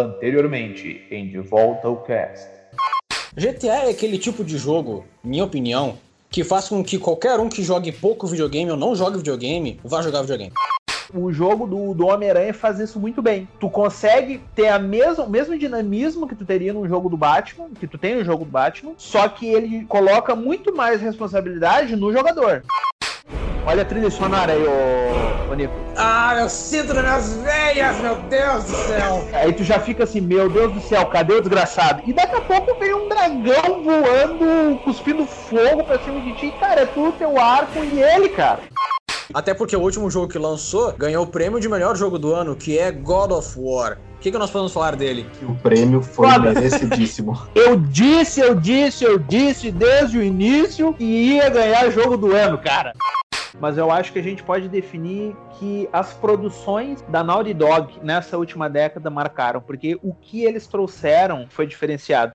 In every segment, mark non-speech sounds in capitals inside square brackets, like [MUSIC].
Anteriormente, em De Volta ao Cast. GTA é aquele tipo de jogo, minha opinião, que faz com que qualquer um que jogue pouco videogame ou não jogue videogame vá jogar videogame. O jogo do, do Homem-Aranha faz isso muito bem. Tu consegue ter a mesma, o mesmo dinamismo que tu teria no jogo do Batman, que tu tem no jogo do Batman, só que ele coloca muito mais responsabilidade no jogador. Olha a trilha sonora aí, ô, ô Nico. Ah, eu sinto nas minhas veias, meu Deus do céu! Aí tu já fica assim, meu Deus do céu, cadê o desgraçado? E daqui a pouco vem um dragão voando, cuspindo fogo pra cima de ti. Cara, é tu, teu arco e ele, cara. Até porque o último jogo que lançou ganhou o prêmio de melhor jogo do ano, que é God of War. O que, que nós podemos falar dele? Que o prêmio foi Foda. merecidíssimo. [LAUGHS] Eu disse, eu disse, eu disse desde o início que ia ganhar jogo do ano, cara. Mas eu acho que a gente pode definir que as produções da Naughty Dog nessa última década marcaram, porque o que eles trouxeram foi diferenciado.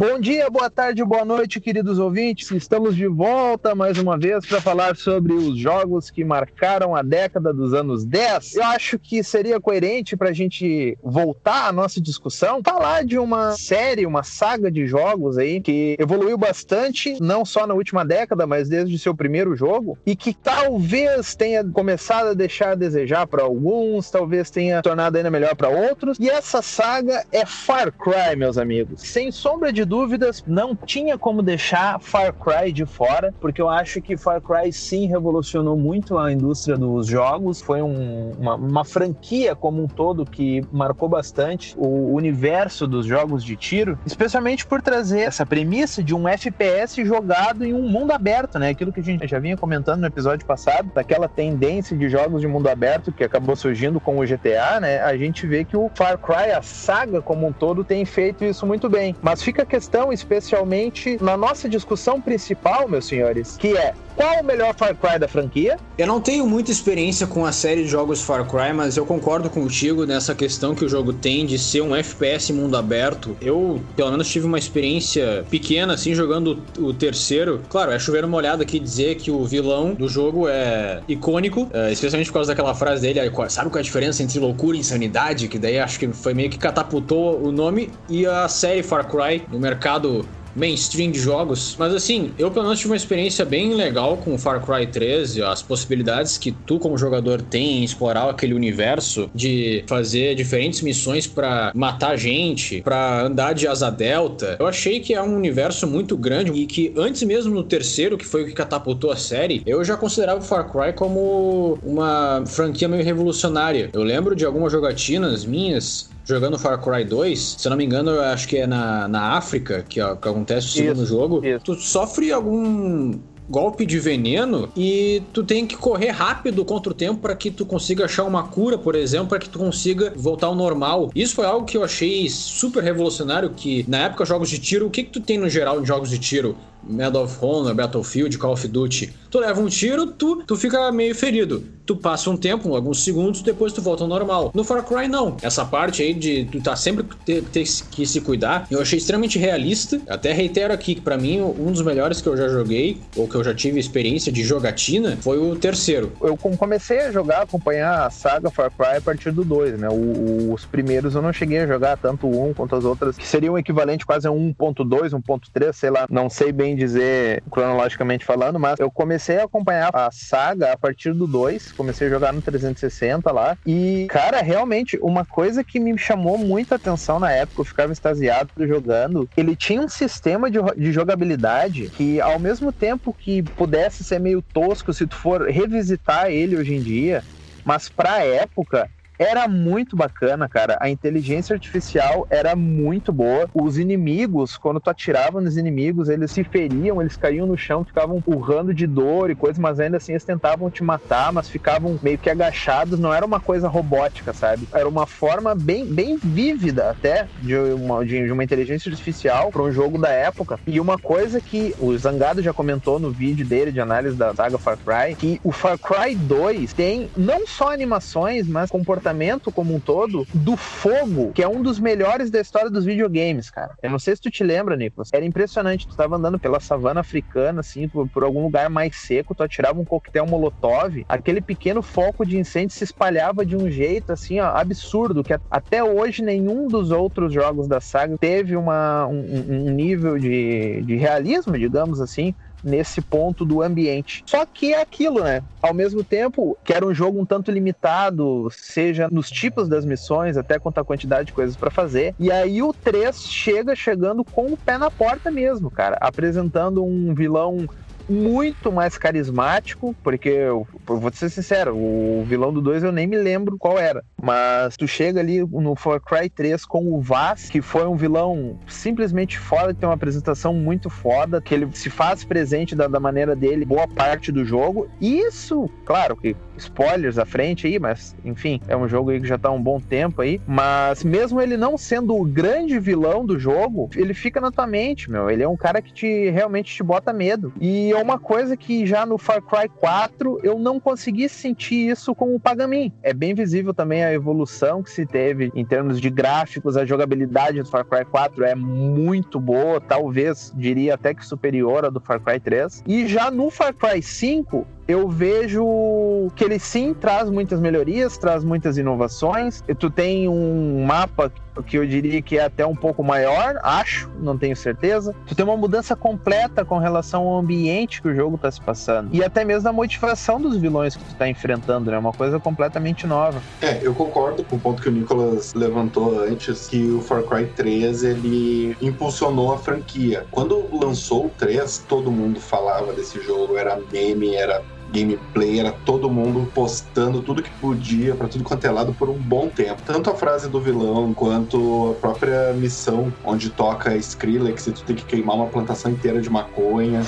Bom dia, boa tarde, boa noite, queridos ouvintes. Estamos de volta mais uma vez para falar sobre os jogos que marcaram a década dos anos 10. Eu acho que seria coerente para a gente voltar à nossa discussão, falar de uma série, uma saga de jogos aí que evoluiu bastante, não só na última década, mas desde seu primeiro jogo, e que talvez tenha começado a deixar a desejar para alguns, talvez tenha tornado ainda melhor para outros. E essa saga é Far Cry, meus amigos. Sem sombra de dúvidas, não tinha como deixar Far Cry de fora, porque eu acho que Far Cry sim revolucionou muito a indústria dos jogos. Foi um- uma, uma franquia como um todo que marcou bastante o universo dos jogos de tiro, especialmente por trazer essa premissa de um FPS jogado em um mundo aberto, né? Aquilo que a gente já vinha comentando no episódio passado, daquela tendência de jogos de mundo aberto que acabou surgindo com o GTA, né? A gente vê que o Far Cry, a saga como um todo, tem feito isso muito bem. Mas fica a questão, especialmente na nossa discussão principal, meus senhores, que é qual o melhor Far Cry da franquia? Eu não tenho muita experiência com a série de jogos Far Cry, mas eu concordo contigo nessa questão que o jogo tem de ser um FPS mundo aberto. Eu, pelo menos, tive uma experiência pequena, assim, jogando o terceiro. Claro, é chover uma olhada aqui dizer que o vilão do jogo é icônico, eh, especialmente por causa daquela frase dele, sabe qual é a diferença entre loucura e insanidade? Que daí acho que foi meio que catapultou o nome e a série Far Cry no mercado mainstream de jogos. Mas assim, eu pelo menos tive uma experiência bem legal com Far Cry 3 e as possibilidades que tu, como jogador, tem em explorar aquele universo de fazer diferentes missões pra matar gente, pra andar de asa delta. Eu achei que é um universo muito grande e que antes mesmo no terceiro, que foi o que catapultou a série, eu já considerava o Far Cry como uma franquia meio revolucionária. Eu lembro de algumas jogatinas minhas jogando Far Cry 2, se eu não me engano, eu acho que é na, na África que, ó, que acontece o segundo Isso, jogo. isso. Tu sofre algum golpe de veneno e tu tem que correr rápido contra o tempo para que tu consiga achar uma cura, por exemplo, para que tu consiga voltar ao normal. Isso foi algo que eu achei super revolucionário que na época jogos de tiro, o que que tu tem no geral em jogos de tiro? Medal of Honor, Battlefield, Call of Duty. Tu leva um tiro, tu, tu fica meio ferido. Tu passa um tempo, alguns segundos, depois tu volta ao normal. No Far Cry, não. Essa parte aí de tu tá sempre ter, ter que se cuidar, eu achei extremamente realista. Até reitero aqui que pra mim, um dos melhores que eu já joguei, ou que eu já tive experiência de jogatina, foi o terceiro. eu com- comecei a jogar, acompanhar a saga Far Cry a partir do 2, né? O- os primeiros eu não cheguei a jogar tanto 1 quanto as outras, que seriam equivalente quase a 1.2, 1.3, sei lá, não sei bem dizer cronologicamente falando, mas eu comecei a acompanhar a saga a partir do 2, comecei a jogar no 360 lá, e cara, realmente, uma coisa que me chamou muita atenção na época, eu ficava extasiado jogando, ele tinha um sistema de, de jogabilidade que ao mesmo tempo que pudesse ser meio tosco se tu for revisitar ele hoje em dia, mas pra época era muito bacana, cara. A inteligência artificial era muito boa. Os inimigos, quando tu atirava nos inimigos, eles se feriam, eles caíam no chão, ficavam urrando de dor e coisas, mas ainda assim eles tentavam te matar, mas ficavam meio que agachados. Não era uma coisa robótica, sabe? Era uma forma bem, bem vívida até de uma, de, uma inteligência artificial para um jogo da época. E uma coisa que o Zangado já comentou no vídeo dele de análise da saga Far Cry, que o Far Cry 2 tem não só animações, mas comportamentos comportamento como um todo do fogo, que é um dos melhores da história dos videogames, cara. Eu não sei se tu te lembra, Nicolas. Era impressionante. Tu tava andando pela savana africana, assim, por, por algum lugar mais seco, tu atirava um coquetel molotov, aquele pequeno foco de incêndio se espalhava de um jeito, assim, ó, absurdo, que até hoje nenhum dos outros jogos da saga teve uma, um, um nível de, de realismo, digamos assim, nesse ponto do ambiente. Só que é aquilo, né? Ao mesmo tempo que era um jogo um tanto limitado, seja nos tipos das missões, até quanto à quantidade de coisas para fazer. E aí o 3 chega chegando com o pé na porta mesmo, cara, apresentando um vilão muito mais carismático, porque eu, eu vou ser sincero, o vilão do 2 eu nem me lembro qual era. Mas tu chega ali no Far Cry 3 com o Vaz, que foi um vilão simplesmente foda, que tem uma apresentação muito foda, que ele se faz presente da, da maneira dele boa parte do jogo. Isso, claro, que spoilers à frente aí, mas enfim, é um jogo aí que já tá há um bom tempo aí. Mas mesmo ele não sendo o grande vilão do jogo, ele fica na tua mente, meu. Ele é um cara que te realmente te bota medo. E uma coisa que já no Far Cry 4 eu não consegui sentir isso com o Pagamin. É bem visível também a evolução que se teve em termos de gráficos, a jogabilidade do Far Cry 4 é muito boa, talvez diria até que superior à do Far Cry 3. E já no Far Cry 5, eu vejo que ele sim traz muitas melhorias, traz muitas inovações. E tu tem um mapa que eu diria que é até um pouco maior, acho, não tenho certeza. Tu tem uma mudança completa com relação ao ambiente que o jogo está se passando. E até mesmo a motivação dos vilões que tu está enfrentando, né? Uma coisa completamente nova. É, eu concordo com o ponto que o Nicolas levantou antes, que o Far Cry 3, ele impulsionou a franquia. Quando lançou o 3, todo mundo falava desse jogo, era meme, era gameplay, era todo mundo postando tudo que podia para tudo quanto é lado por um bom tempo. Tanto a frase do vilão quanto a própria missão onde toca Skrillex e tu tem que queimar uma plantação inteira de maconha.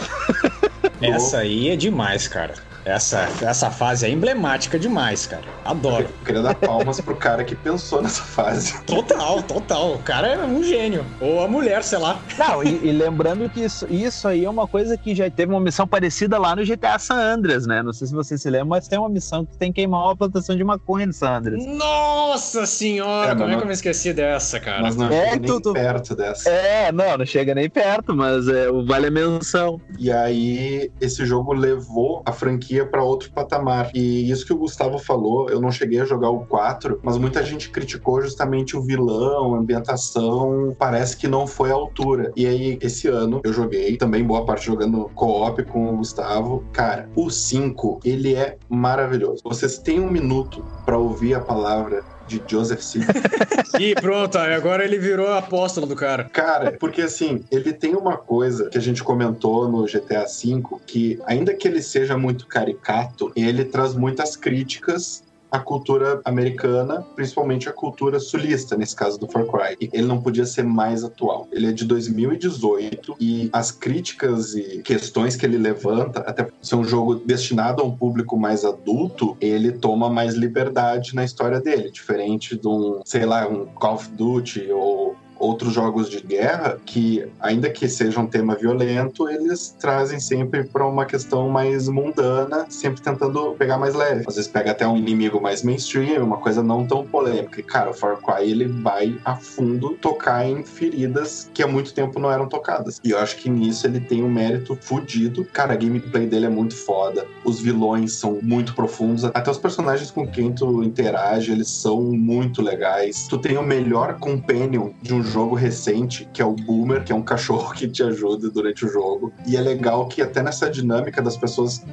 [LAUGHS] Essa aí é demais, cara. Essa, essa fase é emblemática demais, cara. Adoro. Eu queria dar palmas pro cara que pensou nessa fase. Total, total. O cara é um gênio. Ou a mulher, sei lá. Não, e, e, lembrando que isso, isso aí é uma coisa que já teve uma missão parecida lá no GTA San Andreas, né? Não sei se você se lembra, mas tem uma missão que tem que queimar uma plantação de maconha no San Andreas. Nossa senhora! É, como é que eu me esqueci dessa, cara? Mas não é, chega nem tu, perto dessa. É, não, não chega nem perto, mas é, vale a menção. E aí, esse jogo levou a franquia franquia para outro patamar. E isso que o Gustavo falou, eu não cheguei a jogar o 4, mas muita gente criticou justamente o vilão, a ambientação, parece que não foi à altura. E aí, esse ano, eu joguei, também boa parte jogando co-op com o Gustavo. Cara, o 5, ele é maravilhoso. Vocês têm um minuto para ouvir a palavra de Joseph Seed. e [LAUGHS] pronto, agora ele virou apóstolo do cara. Cara, porque assim, ele tem uma coisa que a gente comentou no GTA V, que ainda que ele seja muito caricato, ele traz muitas críticas a cultura americana, principalmente a cultura sulista, nesse caso do Far Cry. Ele não podia ser mais atual. Ele é de 2018 e as críticas e questões que ele levanta, até ser um jogo destinado a um público mais adulto, ele toma mais liberdade na história dele, diferente de um, sei lá, um Call of Duty ou outros jogos de guerra que, ainda que seja um tema violento, eles trazem sempre para uma questão mais mundana, sempre tentando pegar mais leve. Às vezes pega até um inimigo mais mainstream, uma coisa não tão polêmica. E, cara, o Far Cry ele vai a fundo tocar em feridas que há muito tempo não eram tocadas. E eu acho que nisso ele tem um mérito fudido. Cara, a gameplay dele é muito foda. Os vilões são muito profundos. Até os personagens com quem tu interage, eles são muito legais. Tu tem o melhor companion de um jogo recente, que é o Boomer, que é um [LAUGHS] cachorro que te ajuda durante o jogo. E é legal que até nessa dinâmica das pessoas,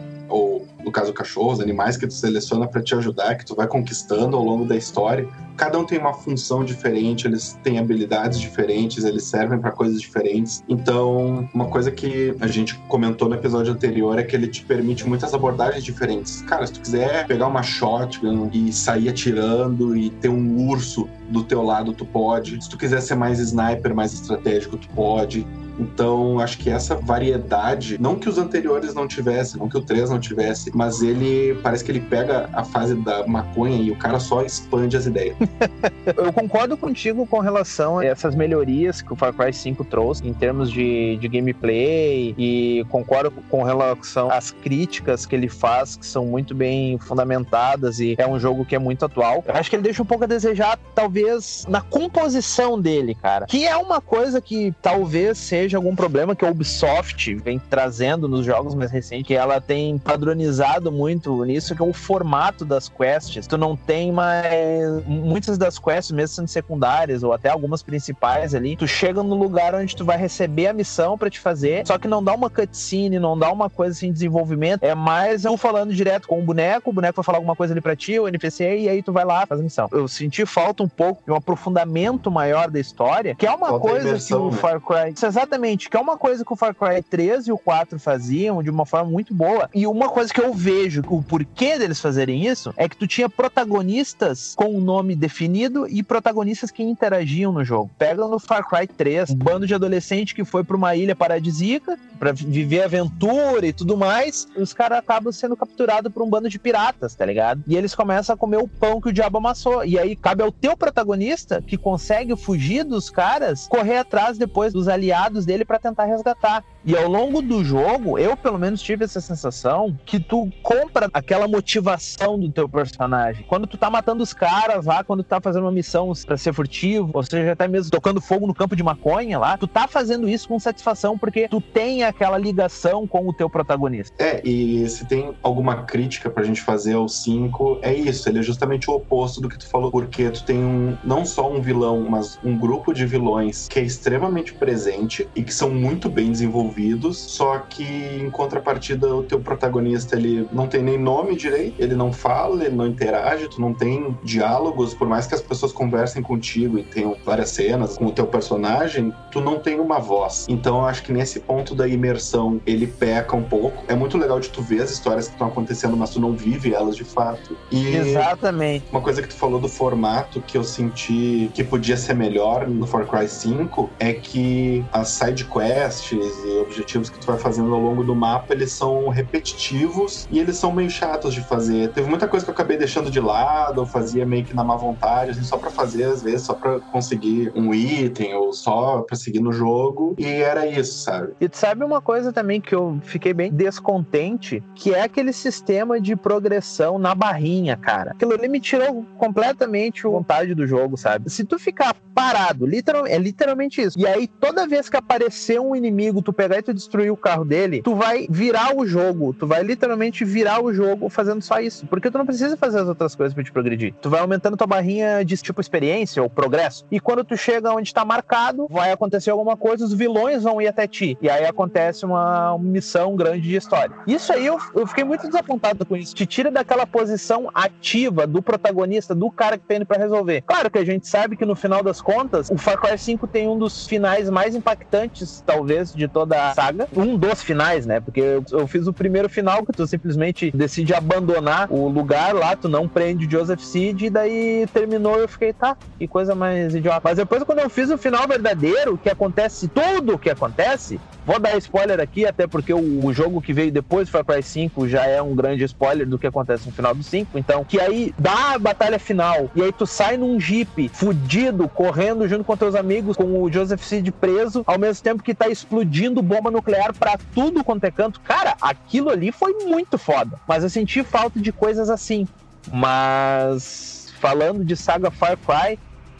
no caso cachorros, animais que tu seleciona para te ajudar, que tu vai conquistando ao longo da história, cada um tem uma função diferente, eles têm habilidades diferentes, eles servem para coisas diferentes. Então, uma coisa que a gente comentou no episódio anterior é que ele te permite muitas abordagens diferentes. Cara, se tu quiser pegar uma shotgun e sair atirando e ter um urso do teu lado, tu pode. Se tu quiser ser mais sniper, mais estratégico, tu pode Então, acho que essa variedade, não que os anteriores não tivessem, não que o 3 não tivesse, mas ele parece que ele pega a fase da maconha e o cara só expande as ideias. [LAUGHS] Eu concordo contigo com relação a essas melhorias que o Far Cry 5 trouxe em termos de, de gameplay e concordo com relação às críticas que ele faz, que são muito bem fundamentadas e é um jogo que é muito atual. Eu acho que ele deixa um pouco a desejar, talvez, na composição dele, cara. Que é uma coisa que talvez seja algum problema que a Ubisoft vem trazendo nos jogos mais recentes, que ela tem padronizado muito nisso, que é o formato das quests. Tu não tem mais. Muitas das quests, mesmo sendo secundárias, ou até algumas principais ali, tu chega no lugar onde tu vai receber a missão para te fazer, só que não dá uma cutscene, não dá uma coisa assim de desenvolvimento, é mais eu falando direto com o boneco, o boneco vai falar alguma coisa ali pra ti, o NPC, e aí tu vai lá, faz a missão. Eu senti falta um pouco de um aprofundamento maior da história, que é uma coisa imersão, que o né? Far Cry. Exatamente, que é uma coisa que o Far Cry 3 e o 4 faziam de uma forma muito boa. E uma coisa que eu vejo, o porquê deles fazerem isso, é que tu tinha protagonistas com um nome definido e protagonistas que interagiam no jogo. Pega no Far Cry 3, um bando de adolescente que foi para uma ilha paradisíaca para viver aventura e tudo mais, os caras acabam sendo capturados por um bando de piratas, tá ligado? E eles começam a comer o pão que o diabo amassou. E aí cabe ao teu protagonista, que consegue fugir dos caras, correr atrás depois dos aliados dele para tentar resgatar. E ao longo do jogo, eu pelo menos tive essa sensação que tu compra aquela motivação do teu personagem. Quando tu tá matando os caras lá, quando tu tá fazendo uma missão para ser furtivo, ou seja, até mesmo tocando fogo no campo de maconha lá, tu tá fazendo isso com satisfação porque tu tem aquela ligação com o teu protagonista. É, e se tem alguma crítica pra gente fazer ao 5, é isso, ele é justamente o oposto do que tu falou, porque tu tem um, não só um vilão, mas um grupo de vilões que é extremamente presente e que são muito bem desenvolvidos envolvidos, só que em contrapartida o teu protagonista ele não tem nem nome direito, ele não fala, ele não interage, tu não tem diálogos, por mais que as pessoas conversem contigo e tenham várias cenas com o teu personagem, tu não tem uma voz. Então eu acho que nesse ponto da imersão ele peca um pouco. É muito legal de tu ver as histórias que estão acontecendo, mas tu não vive elas de fato. E Exatamente. Uma coisa que tu falou do formato que eu senti que podia ser melhor no Far Cry 5 é que as side quests e objetivos que tu vai fazendo ao longo do mapa, eles são repetitivos e eles são meio chatos de fazer. Teve muita coisa que eu acabei deixando de lado, eu fazia meio que na má vontade, assim, só para fazer, às vezes, só para conseguir um item ou só pra seguir no jogo. E era isso, sabe? E tu sabe uma coisa também que eu fiquei bem descontente, que é aquele sistema de progressão na barrinha, cara. Aquilo ali me tirou completamente a vontade do jogo, sabe? Se tu ficar parado, literal, é literalmente isso. E aí, toda vez que aparecer um inimigo, tu pegar e tu destruir o carro dele, tu vai virar o jogo. Tu vai literalmente virar o jogo fazendo só isso. Porque tu não precisa fazer as outras coisas pra te progredir. Tu vai aumentando tua barrinha de tipo experiência ou progresso. E quando tu chega onde tá marcado, vai acontecer alguma coisa, os vilões vão ir até ti. E aí acontece uma missão grande de história. Isso aí eu, eu fiquei muito desapontado com isso. Te tira daquela posição ativa do protagonista, do cara que tá indo pra resolver. Claro que a gente sabe que no final das contas, o Far Cry 5 tem um dos finais mais impactantes, talvez, de toda saga. Um dos finais, né? Porque eu, eu fiz o primeiro final que tu simplesmente decide abandonar o lugar lá, tu não prende o Joseph Seed, e daí terminou eu fiquei, tá, que coisa mais idiota. Mas depois, quando eu fiz o final verdadeiro, que acontece tudo o que acontece, vou dar spoiler aqui, até porque o, jogo que veio depois Far Cry 5 já é um grande spoiler do que acontece no final do 5. Então, que aí dá a batalha final, e aí tu sai num jeep fudido, correndo junto com teus amigos, com o Joseph Seed preso, ao mesmo tempo que tá explodindo bomba nuclear para tudo quanto é canto. Cara, aquilo ali foi muito foda. Mas eu senti falta de coisas assim. Mas falando de saga Far Cry,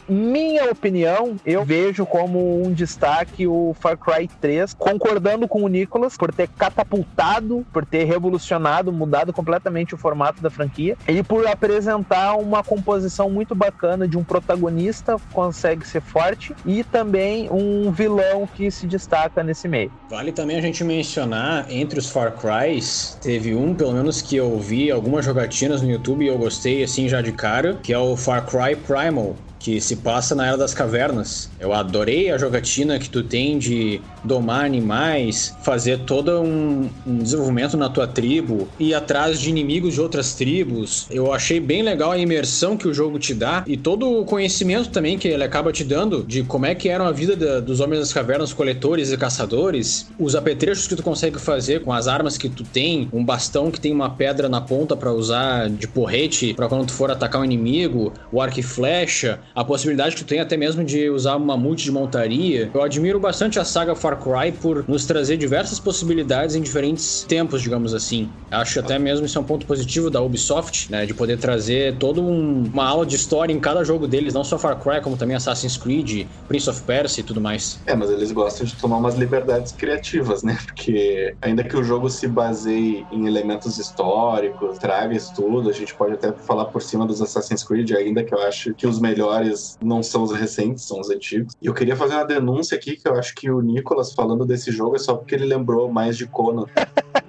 minha opinião, eu vejo como um destaque o Far Cry 3, concordando com o Nicholas por ter catapultado, por ter revolucionado, mudado completamente o formato da franquia e por apresentar uma composição muito bacana de um protagonista que consegue ser forte e também um vilão que se destaca nesse meio. Vale também a gente mencionar entre os Far Crys, teve um, pelo menos que eu vi algumas jogatinas no YouTube e eu gostei assim já de cara, que é o Far Cry Primal que se passa na Era das Cavernas. Eu adorei a jogatina que tu tem de domar animais, fazer todo um, um desenvolvimento na tua tribo, ir atrás de inimigos de outras tribos. Eu achei bem legal a imersão que o jogo te dá e todo o conhecimento também que ele acaba te dando de como é que era a vida da, dos homens das cavernas, coletores e caçadores, os apetrechos que tu consegue fazer com as armas que tu tem, um bastão que tem uma pedra na ponta para usar de porrete para quando tu for atacar um inimigo, o arco e flecha, a possibilidade que tu tem até mesmo de usar uma multi de montaria. Eu admiro bastante a saga Far Cry por nos trazer diversas possibilidades em diferentes tempos, digamos assim. Acho até mesmo isso é um ponto positivo da Ubisoft, né, de poder trazer toda um, uma aula de história em cada jogo deles, não só Far Cry, como também Assassin's Creed, Prince of Persia e tudo mais. É, mas eles gostam de tomar umas liberdades criativas, né? Porque ainda que o jogo se baseie em elementos históricos, traga isso tudo, a gente pode até falar por cima dos Assassin's Creed, ainda que eu acho que os melhores não são os recentes, são os antigos. E eu queria fazer uma denúncia aqui que eu acho que o Nicolas falando desse jogo é só porque ele lembrou mais de Conan.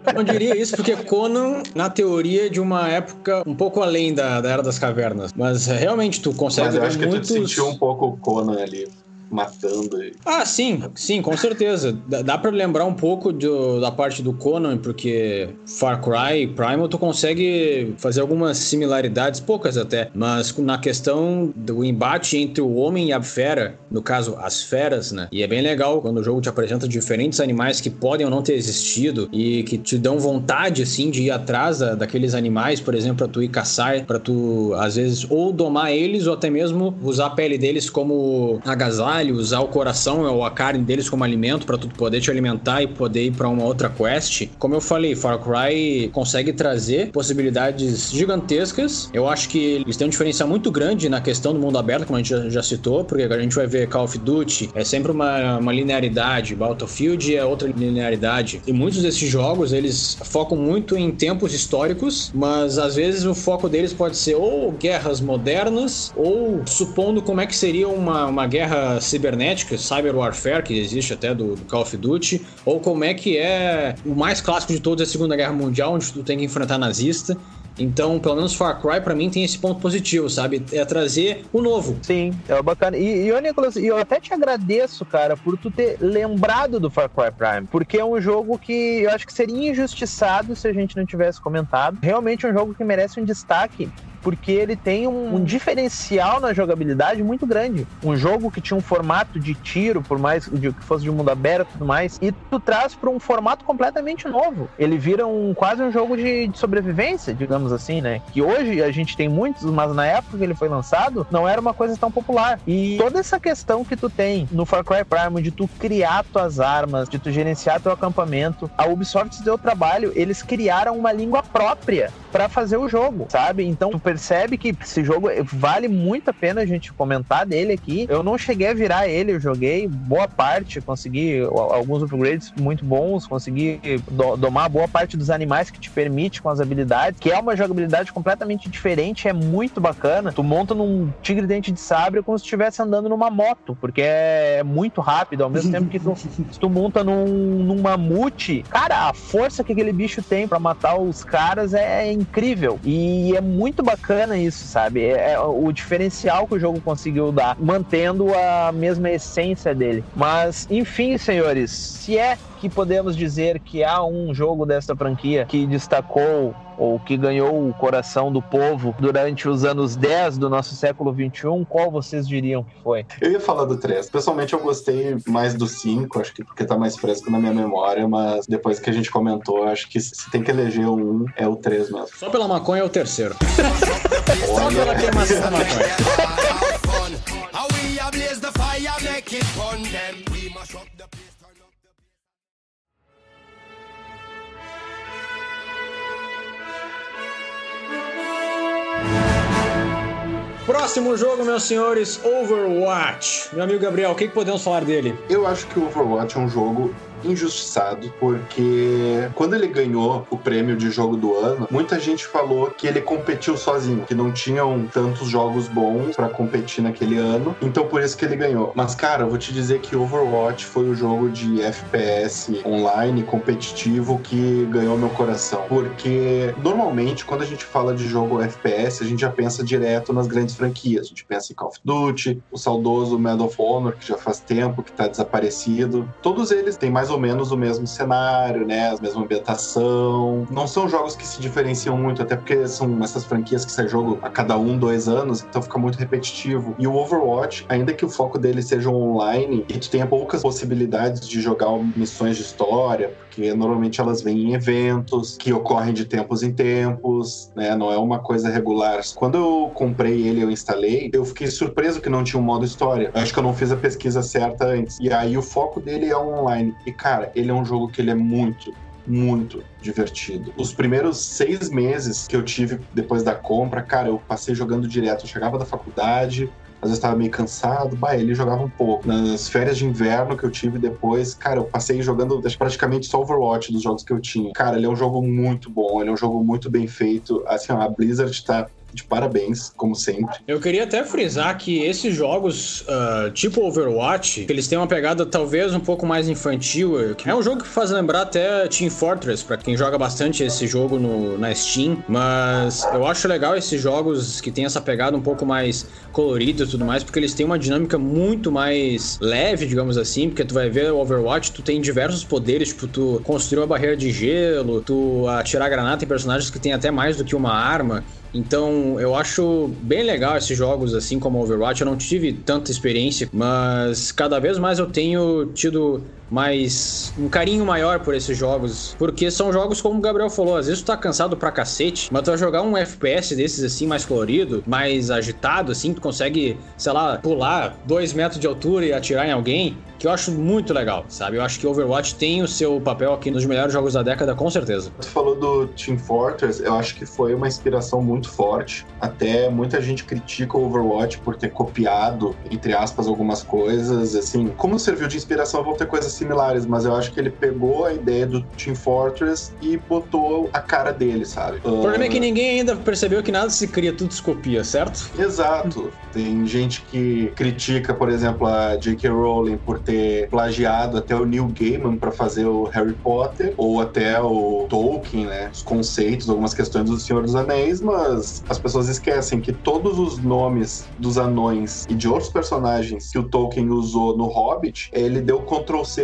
Eu não diria isso porque Conan, na teoria, é de uma época um pouco além da, da Era das Cavernas. Mas realmente tu consegue Mas eu acho que muitos... tu sentiu um pouco Conan ali matando. E... Ah, sim, sim, com certeza. Dá, dá para lembrar um pouco do, da parte do Conan, porque Far Cry Primal tu consegue fazer algumas similaridades, poucas até, mas na questão do embate entre o homem e a fera, no caso, as feras, né? E é bem legal quando o jogo te apresenta diferentes animais que podem ou não ter existido e que te dão vontade, assim, de ir atrás da, daqueles animais, por exemplo, pra tu ir caçar, pra tu, às vezes, ou domar eles ou até mesmo usar a pele deles como agasalho, usar o coração ou a carne deles como alimento para tu poder te alimentar e poder ir para uma outra quest. Como eu falei, Far Cry consegue trazer possibilidades gigantescas. Eu acho que eles têm um diferencial muito grande na questão do mundo aberto, como a gente já, já citou, porque a gente vai ver Call of Duty, é sempre uma, uma linearidade, Battlefield é outra linearidade. E muitos desses jogos, eles focam muito em tempos históricos, mas às vezes o foco deles pode ser ou guerras modernas, ou supondo como é que seria uma, uma guerra cibernética, cyber warfare, que existe até do, do, Call of Duty, ou como é que é o mais clássico de todos é a Segunda Guerra Mundial, onde tu tem que enfrentar nazista. Então, pelo menos Far Cry para mim tem esse ponto positivo, sabe? É trazer o novo. Sim, é bacana. E, e ô, Nicolas, eu até te agradeço, cara, por tu ter lembrado do Far Cry Prime, porque é um jogo que eu acho que seria injustiçado se a gente não tivesse comentado. Realmente é um jogo que merece um destaque porque ele tem um, um, diferencial na jogabilidade muito grande. Um jogo que tinha um formato de tiro, por mais que fosse de mundo aberto e tudo mais, e tu traz para um formato completamente novo. Ele vira um, quase um jogo de, de, sobrevivência, digamos assim, né? Que hoje a gente tem muitos, mas na época que ele foi lançado, não era uma coisa tão popular. E toda essa questão que tu tem no Far Cry Prime de tu criar tuas armas, de tu gerenciar teu acampamento, a Ubisoft deu trabalho, eles criaram uma língua própria para fazer o jogo, sabe? Então tu percebe que esse jogo vale muito a pena a gente comentar dele aqui. Eu não cheguei a virar ele, eu joguei boa parte, consegui alguns upgrades muito bons, consegui domar boa parte dos animais que te permite com as habilidades, que é uma jogabilidade completamente diferente, é muito bacana. Tu monta num tigre dente de sabre como se estivesse andando numa moto, porque é muito rápido, ao mesmo tempo que tu, se [LAUGHS] tu monta num, num mamute, cara, a força que aquele bicho tem para matar os caras é incrível. E é muito bacana isso, sabe? É, é, o diferencial que o jogo conseguiu dar, mantendo a mesma essência dele. Mas, enfim, senhores, se é que podemos dizer que há um jogo dessa franquia que destacou ou que ganhou o coração do povo durante os anos 10 do nosso século 21, qual vocês diriam que foi? Eu ia falar do 3. Pessoalmente, eu gostei mais do 5, acho que porque tá mais fresco na minha memória, mas depois que a gente comentou, acho que se tem que eleger um, é o 3 mesmo. Só pela maconha é o terceiro. [LAUGHS] Só pela queimação da maconha. Próximo jogo, meus senhores, Overwatch. Meu amigo Gabriel, o que, que podemos falar dele? Eu acho que o Overwatch é um jogo injustiçado, porque quando ele ganhou o prêmio de jogo do ano, muita gente falou que ele competiu sozinho, que não tinham tantos jogos bons para competir naquele ano, então por isso que ele ganhou. Mas cara, eu vou te dizer que Overwatch foi o jogo de FPS online competitivo que ganhou meu coração, porque normalmente quando a gente fala de jogo FPS, a gente já pensa direto nas grandes franquias. A gente pensa em Call of Duty, o saudoso Medal of Honor, que já faz tempo que tá desaparecido. Todos eles têm mais ou menos o mesmo cenário, né? A mesma ambientação. Não são jogos que se diferenciam muito, até porque são essas franquias que sai jogo a cada um, dois anos, então fica muito repetitivo. E o Overwatch, ainda que o foco dele seja online e tu tenha poucas possibilidades de jogar missões de história, porque normalmente elas vêm em eventos que ocorrem de tempos em tempos, né? Não é uma coisa regular. Quando eu comprei ele, eu instalei, eu fiquei surpreso que não tinha um modo história. Eu acho que eu não fiz a pesquisa certa antes. E aí o foco dele é online. E cara, ele é um jogo que ele é muito, muito divertido. Os primeiros seis meses que eu tive depois da compra, cara, eu passei jogando direto. Eu chegava da faculdade, às vezes estava meio cansado, bah, ele jogava um pouco. Nas férias de inverno que eu tive depois, cara, eu passei jogando praticamente só Overwatch dos jogos que eu tinha. Cara, ele é um jogo muito bom, ele é um jogo muito bem feito. Assim, a Blizzard tá de parabéns, como sempre. Eu queria até frisar que esses jogos, uh, tipo Overwatch, eles têm uma pegada talvez um pouco mais infantil. É um jogo que faz lembrar até Team Fortress, para quem joga bastante esse jogo no, na Steam. Mas eu acho legal esses jogos que tem essa pegada um pouco mais colorida e tudo mais, porque eles têm uma dinâmica muito mais leve, digamos assim. Porque tu vai ver o Overwatch, tu tem diversos poderes, tipo, tu construir uma barreira de gelo, tu atirar granada em personagens que tem até mais do que uma arma. Então, eu acho bem legal esses jogos, assim como Overwatch. Eu não tive tanta experiência, mas cada vez mais eu tenho tido mais um carinho maior por esses jogos, porque são jogos como o Gabriel falou, às vezes tu tá cansado pra cacete, mas tu vai jogar um FPS desses assim mais colorido, mais agitado assim, tu consegue, sei lá, pular dois metros de altura e atirar em alguém, que eu acho muito legal, sabe? Eu acho que Overwatch tem o seu papel aqui nos melhores jogos da década, com certeza. Tu falou do Team Fortress, eu acho que foi uma inspiração muito forte. Até muita gente critica o Overwatch por ter copiado, entre aspas, algumas coisas. Assim, como serviu de inspiração, vão ter coisas similares, mas eu acho que ele pegou a ideia do Team Fortress e botou a cara dele, sabe? O uh... problema é que ah, ninguém ainda percebeu que nada se cria, tudo se copia, certo? Exato. Tem gente que critica, por exemplo, a J.K. Rowling por ter plagiado até o Neil Gaiman para fazer o Harry Potter, ou até o Tolkien, né? Os conceitos, algumas questões do Senhor dos Anéis, mas as pessoas esquecem que todos os nomes dos anões e de outros personagens que o Tolkien usou no Hobbit, ele deu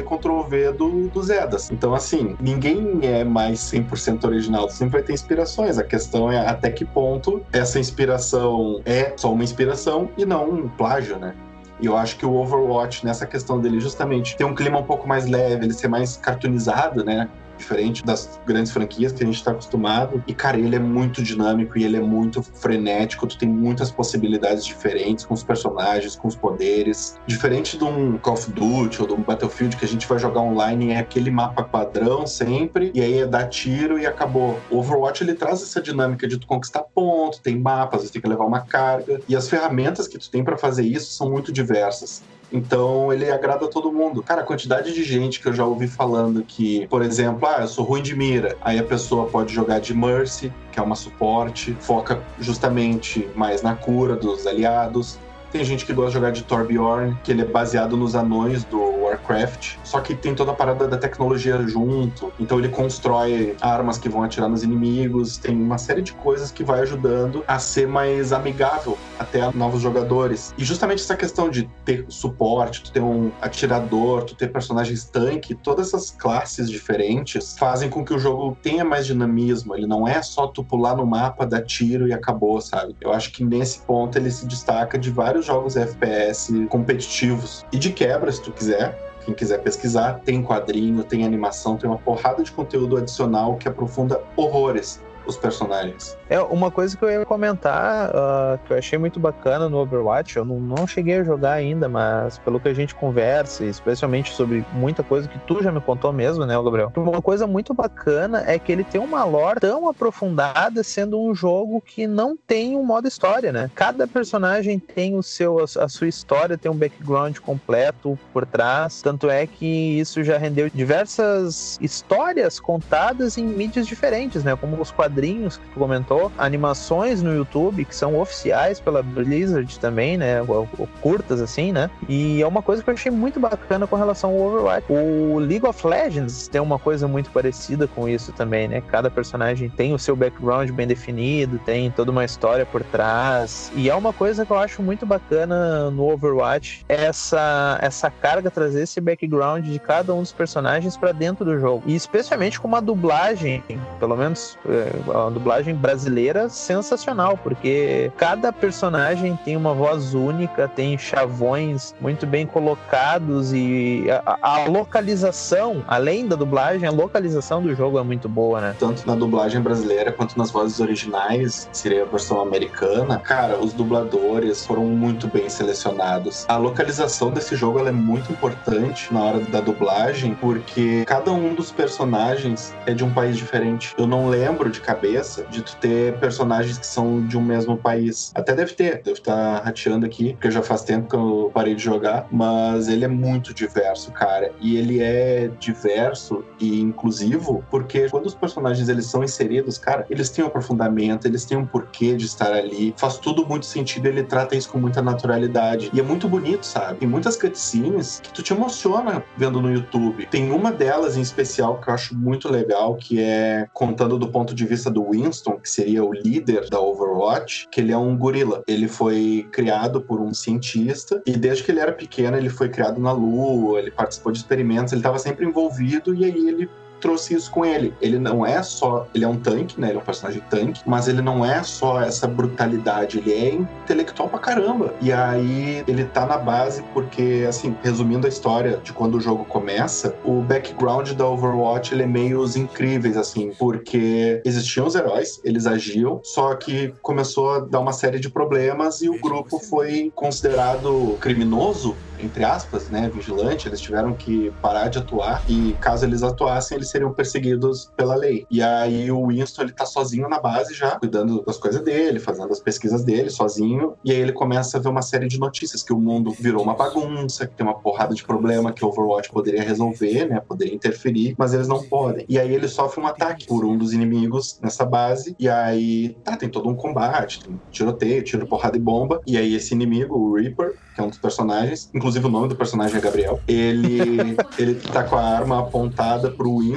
Ctrl-C, Ctrl-V do, do Zedas. Então, assim, ninguém é mais 100% original, sempre vai ter inspirações. A questão é até que ponto essa inspiração é só uma inspiração e não um plágio, né? E eu acho que o Overwatch, nessa questão dele, justamente ter um clima um pouco mais leve, ele ser mais cartoonizado, né? Diferente das grandes franquias que a gente está acostumado. E, cara, ele é muito dinâmico e ele é muito frenético. Tu tem muitas possibilidades diferentes com os personagens, com os poderes. Diferente de um Call of Duty ou de um Battlefield que a gente vai jogar online, é aquele mapa padrão sempre, e aí é dar tiro e acabou. O Overwatch ele traz essa dinâmica de tu conquistar ponto, tem mapas, você tem que levar uma carga. E as ferramentas que tu tem para fazer isso são muito diversas. Então ele agrada todo mundo. Cara, a quantidade de gente que eu já ouvi falando que, por exemplo, ah, eu sou ruim de mira. Aí a pessoa pode jogar de Mercy, que é uma suporte, foca justamente mais na cura dos aliados. Tem gente que gosta de jogar de Torbjorn, que ele é baseado nos anões do Warcraft, só que tem toda a parada da tecnologia junto. Então ele constrói armas que vão atirar nos inimigos, tem uma série de coisas que vai ajudando a ser mais amigável até a novos jogadores. E justamente essa questão de ter suporte, tu ter um atirador, tu ter personagens tanque, todas essas classes diferentes fazem com que o jogo tenha mais dinamismo. Ele não é só tu pular no mapa, dar tiro e acabou, sabe? Eu acho que nesse ponto ele se destaca de vários jogos FPS competitivos. E de quebra, se tu quiser, quem quiser pesquisar, tem quadrinho, tem animação, tem uma porrada de conteúdo adicional que aprofunda horrores os personagens. É, uma coisa que eu ia comentar, uh, que eu achei muito bacana no Overwatch, eu não, não cheguei a jogar ainda, mas pelo que a gente conversa, especialmente sobre muita coisa que tu já me contou mesmo, né, Gabriel? Uma coisa muito bacana é que ele tem uma lore tão aprofundada, sendo um jogo que não tem um modo história, né? Cada personagem tem o seu, a sua história, tem um background completo por trás, tanto é que isso já rendeu diversas histórias contadas em mídias diferentes, né? Como os quadrinhos que tu comentou, animações no YouTube que são oficiais pela Blizzard também, né? Ou, curtas assim, né? E é uma coisa que eu achei muito bacana com relação ao Overwatch. O League of Legends tem uma coisa muito parecida com isso também, né? Cada personagem tem o seu background bem definido, tem toda uma história por trás. E é uma coisa que eu acho muito bacana no Overwatch, essa essa carga trazer esse background de cada um dos personagens para dentro do jogo. E especialmente com uma dublagem, pelo menos é, a dublagem brasileira sensacional, porque cada personagem tem uma voz única, tem chavões muito bem colocados e a, a localização, além da dublagem, a localização do jogo é muito boa, né? Tanto na dublagem brasileira quanto nas vozes originais, seria a versão americana, cara, os dubladores foram muito bem selecionados. A localização desse jogo é muito importante na hora da dublagem, porque cada um dos personagens é de um país diferente. Eu não lembro de cabeça de tu ter personagens que são de um mesmo país. Até deve ter, deve estar rateando aqui, porque já faz tempo que eu parei de jogar, mas ele é muito diverso, cara. E ele é diverso e inclusivo porque quando os personagens eles são inseridos, cara, eles têm um aprofundamento, eles têm um porquê de estar ali. Faz tudo muito sentido, ele trata isso com muita naturalidade. E é muito bonito, sabe? Tem muitas cutscenes que tu te emociona vendo no YouTube. Tem uma delas em especial que eu acho muito legal, que é contando do ponto de vista do Winston, que seria o líder da Overwatch, que ele é um gorila. Ele foi criado por um cientista e desde que ele era pequeno ele foi criado na Lua, ele participou de experimentos, ele estava sempre envolvido e aí ele trouxe isso com ele. Ele não é só. Ele é um tanque, né? Ele é um personagem tanque, mas ele não é só essa brutalidade, ele é intelectual pra caramba. E aí ele tá na base porque, assim, resumindo a história de quando o jogo começa, o background da Overwatch ele é meio os incríveis, assim, porque existiam os heróis, eles agiam, só que começou a dar uma série de problemas e o grupo foi considerado criminoso entre aspas, né, vigilante, eles tiveram que parar de atuar e caso eles atuassem, eles seriam perseguidos pela lei. E aí o Winston, ele tá sozinho na base já, cuidando das coisas dele, fazendo as pesquisas dele, sozinho, e aí ele começa a ver uma série de notícias que o mundo virou uma bagunça, que tem uma porrada de problema que o Overwatch poderia resolver, né, poderia interferir, mas eles não podem. E aí ele sofre um ataque por um dos inimigos nessa base, e aí, tá, tem todo um combate, tem tiroteio, tiro, porrada e bomba, e aí esse inimigo, o Reaper, que é um dos personagens, inclusive o nome do personagem é Gabriel, ele, [LAUGHS] ele tá com a arma apontada pro Winston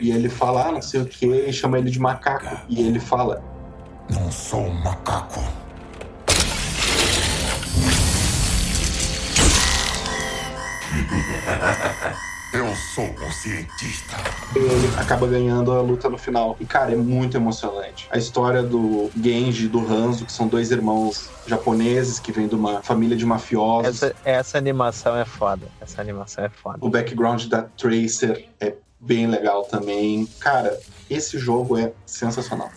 e ele fala, ah, não sei o que, e chama ele de macaco. E ele fala: Não sou um macaco. [LAUGHS] Eu sou um cientista. Ele acaba ganhando a luta no final. E, cara, é muito emocionante. A história do Genji e do Hanzo, que são dois irmãos japoneses que vêm de uma família de mafiosos. Essa, essa animação é foda. Essa animação é foda. O background da Tracer é bem legal também. Cara, esse jogo é sensacional.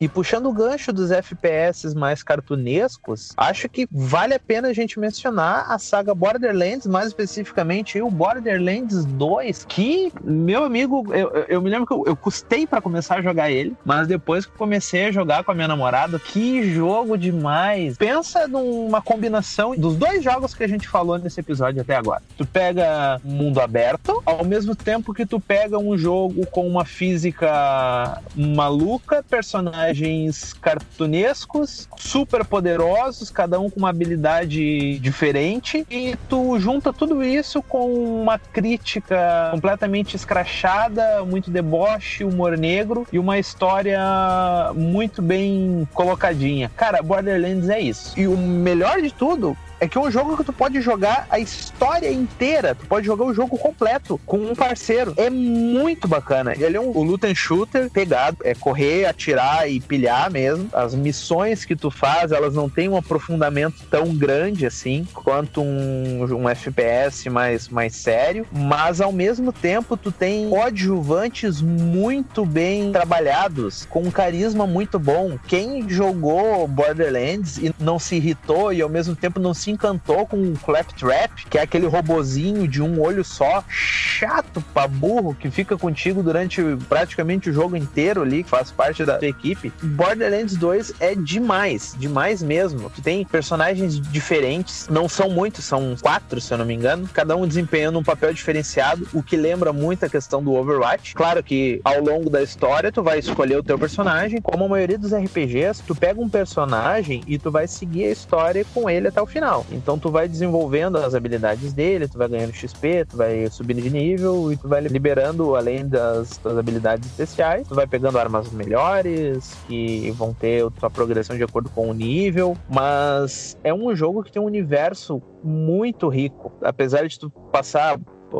E puxando o gancho dos FPS mais cartunescos, acho que vale a pena a gente mencionar a saga Borderlands, mais especificamente o Borderlands 2, que, meu amigo, eu, eu me lembro que eu, eu custei para começar a jogar ele, mas depois que comecei a jogar com a minha namorada, que jogo demais! Pensa numa combinação dos dois jogos que a gente falou nesse episódio até agora. Tu pega mundo aberto, ao mesmo tempo que tu pega um jogo com uma física maluca, personagem personagens cartunescos, super poderosos, cada um com uma habilidade diferente, e tu junta tudo isso com uma crítica completamente escrachada, muito deboche, humor negro e uma história muito bem colocadinha. Cara, Borderlands é isso. E o melhor de tudo é que é um jogo que tu pode jogar a história inteira, tu pode jogar o jogo completo com um parceiro. É muito bacana. Ele é um, um loot and shooter pegado, é correr, atirar e pilhar mesmo. As missões que tu faz, elas não têm um aprofundamento tão grande assim quanto um, um FPS mais, mais sério, mas ao mesmo tempo tu tem coadjuvantes muito bem trabalhados, com um carisma muito bom. Quem jogou Borderlands e não se irritou e ao mesmo tempo não se encantou com o Claptrap, que é aquele robozinho de um olho só, chato pra burro, que fica contigo durante praticamente o jogo inteiro ali, que faz parte da tua equipe. Borderlands 2 é demais, demais mesmo. Tu tem personagens diferentes, não são muitos, são quatro, se eu não me engano, cada um desempenhando um papel diferenciado, o que lembra muito a questão do Overwatch. Claro que ao longo da história tu vai escolher o teu personagem, como a maioria dos RPGs, tu pega um personagem e tu vai seguir a história com ele até o final. Então tu vai desenvolvendo as habilidades dele, tu vai ganhando XP, tu vai subindo de nível e tu vai liberando além das, das habilidades especiais, tu vai pegando armas melhores que vão ter a tua progressão de acordo com o nível, mas é um jogo que tem um universo muito rico, apesar de tu passar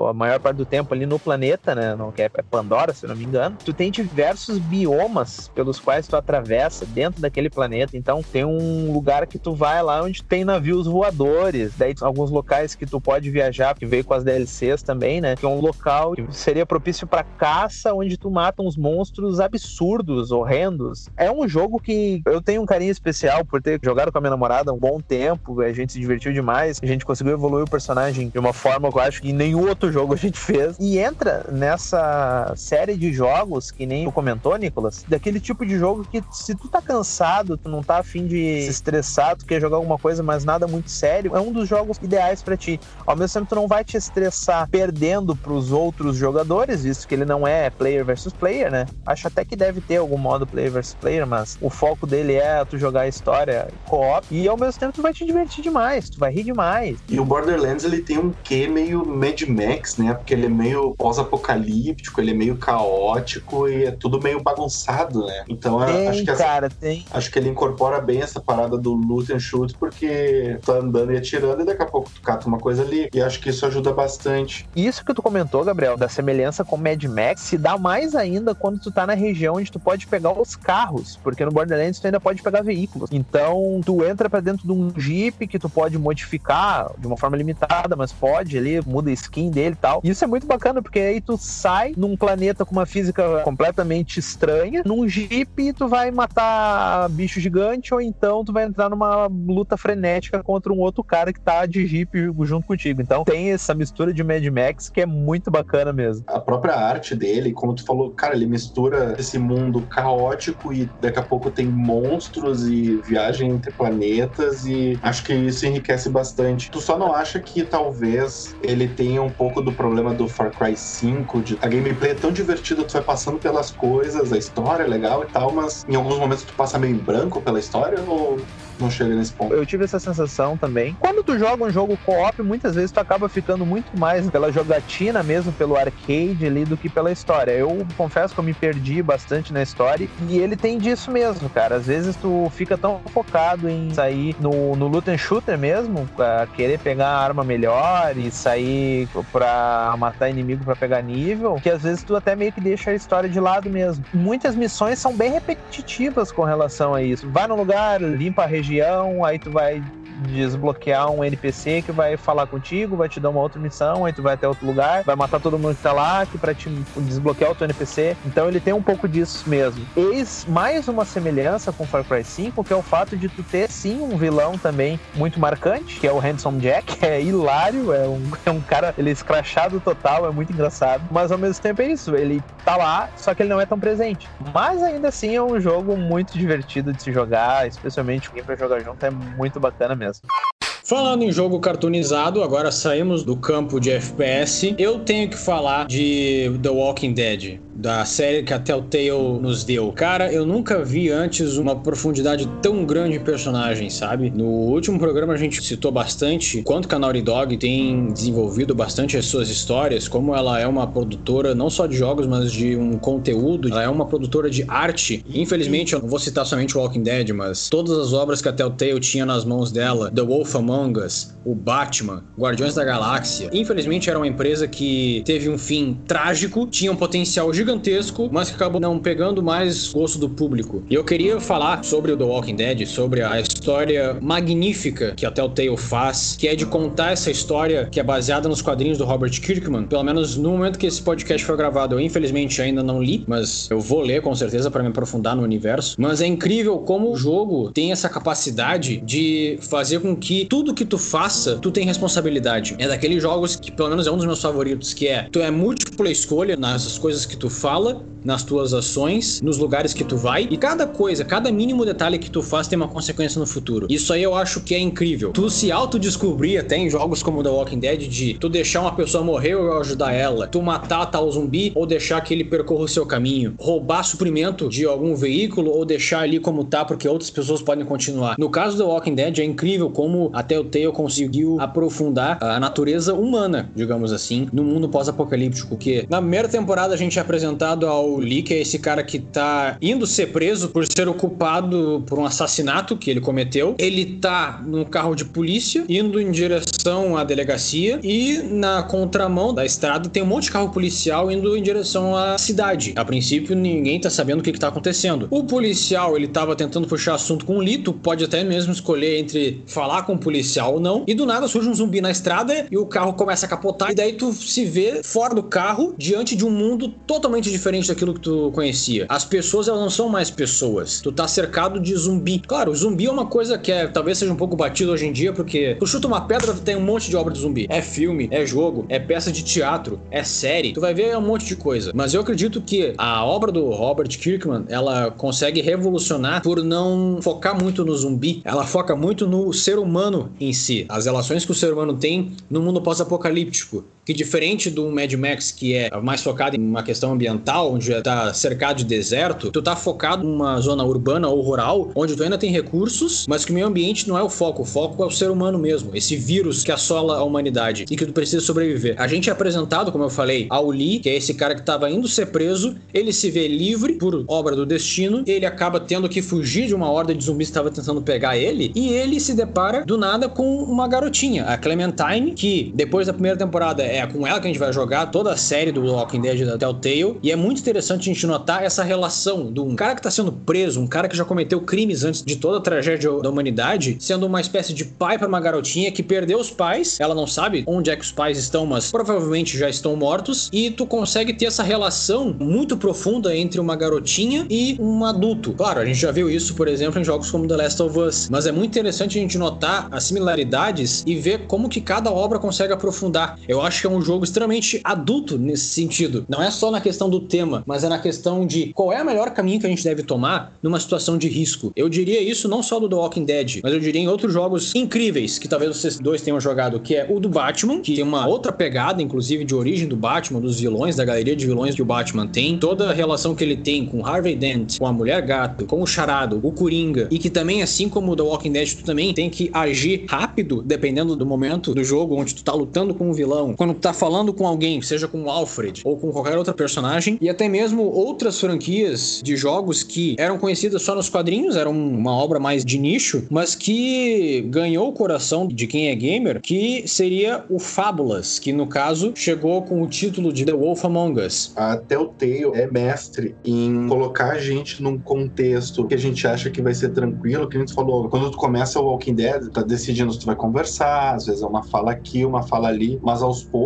a maior parte do tempo ali no planeta, né? Não, que é Pandora, se não me engano. Tu tem diversos biomas pelos quais tu atravessa dentro daquele planeta. Então tem um lugar que tu vai lá onde tem navios voadores. Daí alguns locais que tu pode viajar, que veio com as DLCs também, né? Que é um local que seria propício para caça, onde tu mata uns monstros absurdos, horrendos. É um jogo que eu tenho um carinho especial por ter jogado com a minha namorada um bom tempo. A gente se divertiu demais. A gente conseguiu evoluir o personagem de uma forma que eu acho que nenhum outro outro jogo a gente fez. E entra nessa série de jogos, que nem tu comentou, Nicolas, daquele tipo de jogo que se tu tá cansado, tu não tá afim de se estressar, tu quer jogar alguma coisa, mas nada muito sério, é um dos jogos ideais para ti. Ao mesmo tempo, tu não vai te estressar perdendo pros outros jogadores, visto que ele não é player versus player, né? Acho até que deve ter algum modo player versus player, mas o foco dele é tu jogar a história co-op e ao mesmo tempo tu vai te divertir demais, tu vai rir demais. E o Borderlands ele tem um quê meio Mad Max Max, né? Porque ele é meio pós-apocalíptico, ele é meio caótico e é tudo meio bagunçado, né? Então tem, acho que essa, cara, tem. acho que ele incorpora bem essa parada do loot and shoot, porque tá andando e atirando e daqui a pouco tu cata uma coisa ali. E acho que isso ajuda bastante. Isso que tu comentou, Gabriel, da semelhança com Mad Max, se dá mais ainda quando tu tá na região onde tu pode pegar os carros, porque no Borderlands tu ainda pode pegar veículos. Então tu entra para dentro de um Jeep que tu pode modificar de uma forma limitada, mas pode ali, muda skin dele e tal. E isso é muito bacana, porque aí tu sai num planeta com uma física completamente estranha, num jeep tu vai matar bicho gigante, ou então tu vai entrar numa luta frenética contra um outro cara que tá de jeep junto contigo. Então tem essa mistura de Mad Max que é muito bacana mesmo. A própria arte dele, como tu falou, cara, ele mistura esse mundo caótico e daqui a pouco tem monstros e viagem entre planetas e acho que isso enriquece bastante. Tu só não acha que talvez ele tenha um pouco pouco do problema do Far Cry 5, de a gameplay é tão divertida, tu vai passando pelas coisas, a história é legal e tal, mas em alguns momentos tu passa meio em branco pela história ou não chega nesse ponto. Eu tive essa sensação também. Quando tu joga um jogo co-op, muitas vezes tu acaba ficando muito mais pela jogatina mesmo, pelo arcade ali, do que pela história. Eu confesso que eu me perdi bastante na história e ele tem disso mesmo, cara. Às vezes tu fica tão focado em sair no, no loot and shooter mesmo, querer pegar a arma melhor e sair pra matar inimigo para pegar nível, que às vezes tu até meio que deixa a história de lado mesmo. Muitas missões são bem repetitivas com relação a isso. Vai no lugar, limpa a região região, aí tu vai desbloquear um NPC que vai falar contigo, vai te dar uma outra missão, aí tu vai até outro lugar, vai matar todo mundo que tá lá, que para te desbloquear outro NPC. Então ele tem um pouco disso mesmo. Eis mais uma semelhança com Far Cry 5, que é o fato de tu ter sim um vilão também muito marcante, que é o Handsome Jack, [LAUGHS] é hilário, é um, é um cara, ele é escrachado total, é muito engraçado, mas ao mesmo tempo é isso, ele tá lá, só que ele não é tão presente. Mas ainda assim é um jogo muito divertido de se jogar, especialmente quem pra jogar junto é muito bacana mesmo mesmo. Falando em jogo cartoonizado, agora saímos do campo de FPS. Eu tenho que falar de The Walking Dead da série que a Telltale nos deu. Cara, eu nunca vi antes uma profundidade tão grande em personagens, sabe? No último programa a gente citou bastante quanto a Naughty Dog tem desenvolvido bastante as suas histórias, como ela é uma produtora não só de jogos, mas de um conteúdo. Ela é uma produtora de arte. Infelizmente, eu não vou citar somente Walking Dead, mas todas as obras que a Telltale tinha nas mãos dela, The Wolf Among Among Us, o Batman, Guardiões da Galáxia. Infelizmente era uma empresa que teve um fim trágico, tinha um potencial gigantesco, mas que acabou não pegando mais gosto do público. E eu queria falar sobre o The Walking Dead, sobre a história magnífica que a Telltale faz, que é de contar essa história que é baseada nos quadrinhos do Robert Kirkman. Pelo menos no momento que esse podcast foi gravado, eu infelizmente ainda não li, mas eu vou ler com certeza para me aprofundar no universo. Mas é incrível como o jogo tem essa capacidade de fazer com que tudo que tu faça, tu tem responsabilidade. É daqueles jogos que pelo menos é um dos meus favoritos, que é tu é múltipla escolha nas coisas que tu fala, nas tuas ações, nos lugares que tu vai, e cada coisa, cada mínimo detalhe que tu faz tem uma consequência no futuro. Isso aí eu acho que é incrível. Tu se autodescobrir até em jogos como The Walking Dead de tu deixar uma pessoa morrer ou ajudar ela, tu matar tal zumbi ou deixar que ele percorra o seu caminho, roubar suprimento de algum veículo ou deixar ali como tá porque outras pessoas podem continuar. No caso do The Walking Dead é incrível como a Telltale conseguiu aprofundar a natureza humana, digamos assim, no mundo pós-apocalíptico, que na primeira temporada a gente é apresentado ao Lee, que é esse cara que tá indo ser preso por ser ocupado por um assassinato que ele cometeu. Ele tá num carro de polícia indo em direção à delegacia e na contramão da estrada tem um monte de carro policial indo em direção à cidade. A princípio ninguém tá sabendo o que, que tá acontecendo. O policial ele tava tentando puxar assunto com o tu pode até mesmo escolher entre falar com o policial ou não. E do nada surge um zumbi na estrada e o carro começa a capotar e daí tu se vê fora do carro diante de um mundo totalmente diferente daquilo que tu conhecia. As pessoas elas não são mais pessoas. Tu tá cercado de zumbi. Claro, zumbi é uma coisa que é, talvez seja um pouco batido hoje em dia, porque tu chuta uma pedra, tem um monte de obra de zumbi. É filme, é jogo, é peça de teatro, é série. Tu vai ver um monte de coisa. Mas eu acredito que a obra do Robert Kirkman, ela consegue revolucionar por não focar muito no zumbi. Ela foca muito no ser humano em si. As relações que o ser humano tem no mundo pós-apocalíptico que diferente do Mad Max, que é mais focado em uma questão ambiental, onde tá cercado de deserto, tu tá focado numa zona urbana ou rural, onde tu ainda tem recursos, mas que o meio ambiente não é o foco, o foco é o ser humano mesmo, esse vírus que assola a humanidade e que tu precisa sobreviver. A gente é apresentado, como eu falei, ao Lee, que é esse cara que tava indo ser preso, ele se vê livre por obra do destino, ele acaba tendo que fugir de uma horda de zumbis que estava tentando pegar ele, e ele se depara do nada com uma garotinha, a Clementine, que depois da primeira temporada é é com ela que a gente vai jogar toda a série do Walking Dead da Telltale. E é muito interessante a gente notar essa relação de um cara que tá sendo preso, um cara que já cometeu crimes antes de toda a tragédia da humanidade, sendo uma espécie de pai para uma garotinha que perdeu os pais. Ela não sabe onde é que os pais estão, mas provavelmente já estão mortos. E tu consegue ter essa relação muito profunda entre uma garotinha e um adulto. Claro, a gente já viu isso, por exemplo, em jogos como The Last of Us. Mas é muito interessante a gente notar as similaridades e ver como que cada obra consegue aprofundar. Eu acho que é um jogo extremamente adulto nesse sentido. Não é só na questão do tema, mas é na questão de qual é o melhor caminho que a gente deve tomar numa situação de risco. Eu diria isso não só do The Walking Dead, mas eu diria em outros jogos incríveis que talvez vocês dois tenham jogado, que é o do Batman, que tem uma outra pegada, inclusive, de origem do Batman, dos vilões, da galeria de vilões que o Batman tem, toda a relação que ele tem com Harvey Dent, com a Mulher Gato, com o Charado, o Coringa, e que também, assim como o The Walking Dead, tu também tem que agir rápido, dependendo do momento do jogo, onde tu tá lutando com um vilão. Quando tá falando com alguém, seja com o Alfred ou com qualquer outra personagem, e até mesmo outras franquias de jogos que eram conhecidas só nos quadrinhos, eram uma obra mais de nicho, mas que ganhou o coração de quem é gamer, que seria o Fábulas, que no caso chegou com o título de The Wolf Among Us. A Telltale é mestre em colocar a gente num contexto que a gente acha que vai ser tranquilo, que a gente falou, quando tu começa o Walking Dead, tá decidindo se tu vai conversar, às vezes é uma fala aqui, uma fala ali, mas aos poucos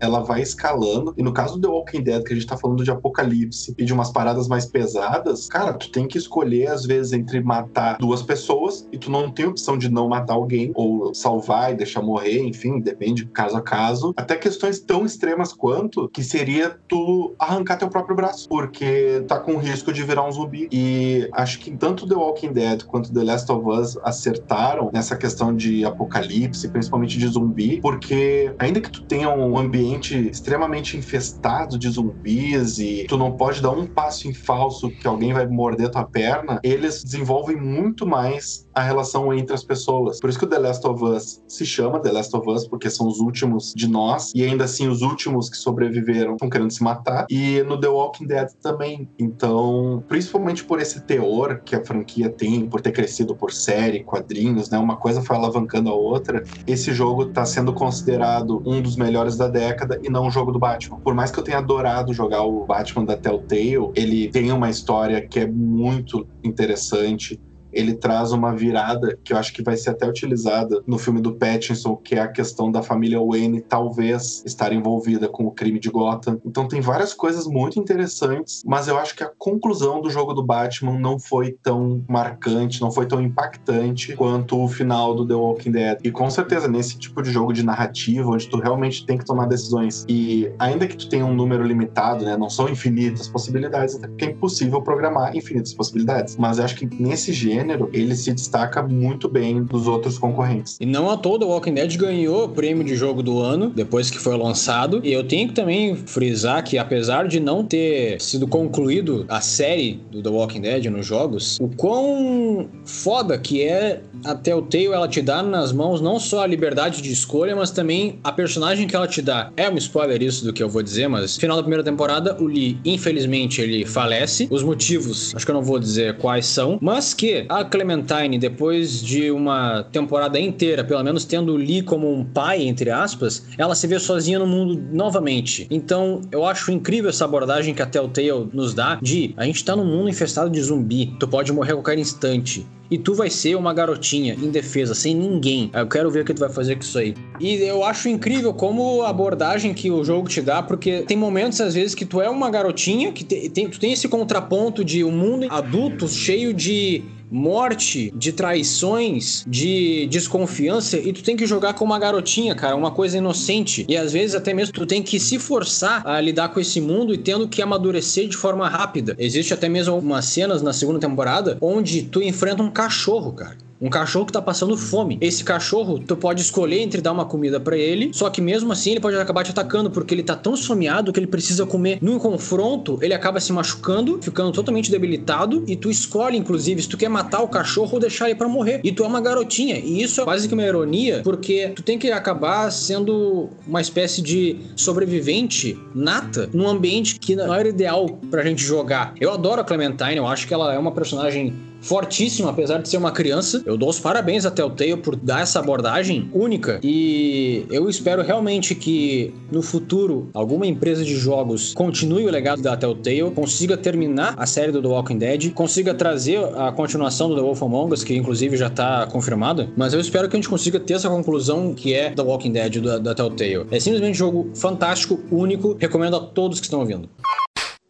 ela vai escalando. E no caso do The Walking Dead, que a gente tá falando de apocalipse e de umas paradas mais pesadas, cara, tu tem que escolher às vezes entre matar duas pessoas e tu não tem opção de não matar alguém ou salvar e deixar morrer, enfim, depende caso a caso. Até questões tão extremas quanto que seria tu arrancar teu próprio braço, porque tá com risco de virar um zumbi. E acho que tanto The Walking Dead quanto The Last of Us acertaram nessa questão de apocalipse, principalmente de zumbi, porque ainda que tu tenha um ambiente extremamente infestado de zumbis e tu não pode dar um passo em falso que alguém vai morder tua perna, eles desenvolvem muito mais a relação entre as pessoas. Por isso que o The Last of Us se chama The Last of Us, porque são os últimos de nós, e ainda assim os últimos que sobreviveram estão querendo se matar. E no The Walking Dead também. Então, principalmente por esse teor que a franquia tem, por ter crescido por série, quadrinhos, né? Uma coisa foi alavancando a outra. Esse jogo está sendo considerado um dos melhores da década e não um jogo do Batman. Por mais que eu tenha adorado jogar o Batman da Telltale, ele tem uma história que é muito interessante ele traz uma virada que eu acho que vai ser até utilizada no filme do Pattinson, que é a questão da família Wayne talvez estar envolvida com o crime de Gotham. Então tem várias coisas muito interessantes, mas eu acho que a conclusão do jogo do Batman não foi tão marcante, não foi tão impactante quanto o final do The Walking Dead. E com certeza nesse tipo de jogo de narrativa, onde tu realmente tem que tomar decisões e ainda que tu tenha um número limitado, né, não são infinitas possibilidades, até porque é impossível programar infinitas possibilidades. Mas eu acho que nesse gênero gênero, ele se destaca muito bem dos outros concorrentes. E não a toda, o Walking Dead ganhou o prêmio de jogo do ano, depois que foi lançado. E eu tenho que também frisar que, apesar de não ter sido concluído a série do The Walking Dead nos jogos, o quão foda que é a Telltale ela te dá nas mãos não só a liberdade de escolha, mas também a personagem que ela te dá. É um spoiler isso do que eu vou dizer, mas final da primeira temporada, o Lee, infelizmente, ele falece. Os motivos, acho que eu não vou dizer quais são, mas que a Clementine, depois de uma temporada inteira, pelo menos tendo Lee como um pai, entre aspas, ela se vê sozinha no mundo novamente. Então, eu acho incrível essa abordagem que a Telltale nos dá de a gente tá num mundo infestado de zumbi, tu pode morrer a qualquer instante e tu vai ser uma garotinha indefesa, sem ninguém. Eu quero ver o que tu vai fazer com isso aí. E eu acho incrível como a abordagem que o jogo te dá, porque tem momentos às vezes que tu é uma garotinha, que tem, tu tem esse contraponto de um mundo adulto cheio de morte, de traições, de desconfiança e tu tem que jogar com uma garotinha, cara, uma coisa inocente. E às vezes até mesmo tu tem que se forçar a lidar com esse mundo e tendo que amadurecer de forma rápida. Existe até mesmo algumas cenas na segunda temporada onde tu enfrenta um cachorro, cara. Um cachorro que tá passando fome. Esse cachorro, tu pode escolher entre dar uma comida para ele, só que mesmo assim ele pode acabar te atacando, porque ele tá tão esfomeado que ele precisa comer. No confronto, ele acaba se machucando, ficando totalmente debilitado, e tu escolhe, inclusive, se tu quer matar o cachorro ou deixar ele para morrer. E tu é uma garotinha. E isso é quase que uma ironia, porque tu tem que acabar sendo uma espécie de sobrevivente nata num ambiente que não era ideal pra gente jogar. Eu adoro a Clementine, eu acho que ela é uma personagem fortíssimo, apesar de ser uma criança. Eu dou os parabéns a Telltale por dar essa abordagem única e eu espero realmente que no futuro alguma empresa de jogos continue o legado da Telltale, consiga terminar a série do The Walking Dead, consiga trazer a continuação do The Wolf Among Us, que inclusive já tá confirmada, mas eu espero que a gente consiga ter essa conclusão que é The Walking Dead da, da Telltale. É simplesmente um jogo fantástico, único, recomendo a todos que estão ouvindo.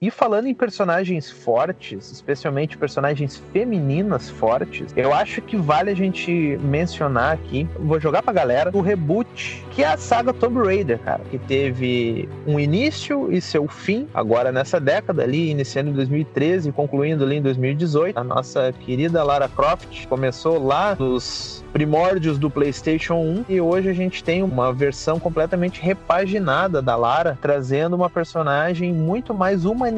E falando em personagens fortes, especialmente personagens femininas fortes, eu acho que vale a gente mencionar aqui, vou jogar pra galera, o reboot, que é a saga Tomb Raider, cara, que teve um início e seu fim, agora nessa década ali, iniciando em 2013 e concluindo ali em 2018. A nossa querida Lara Croft começou lá nos primórdios do PlayStation 1 e hoje a gente tem uma versão completamente repaginada da Lara, trazendo uma personagem muito mais humanizada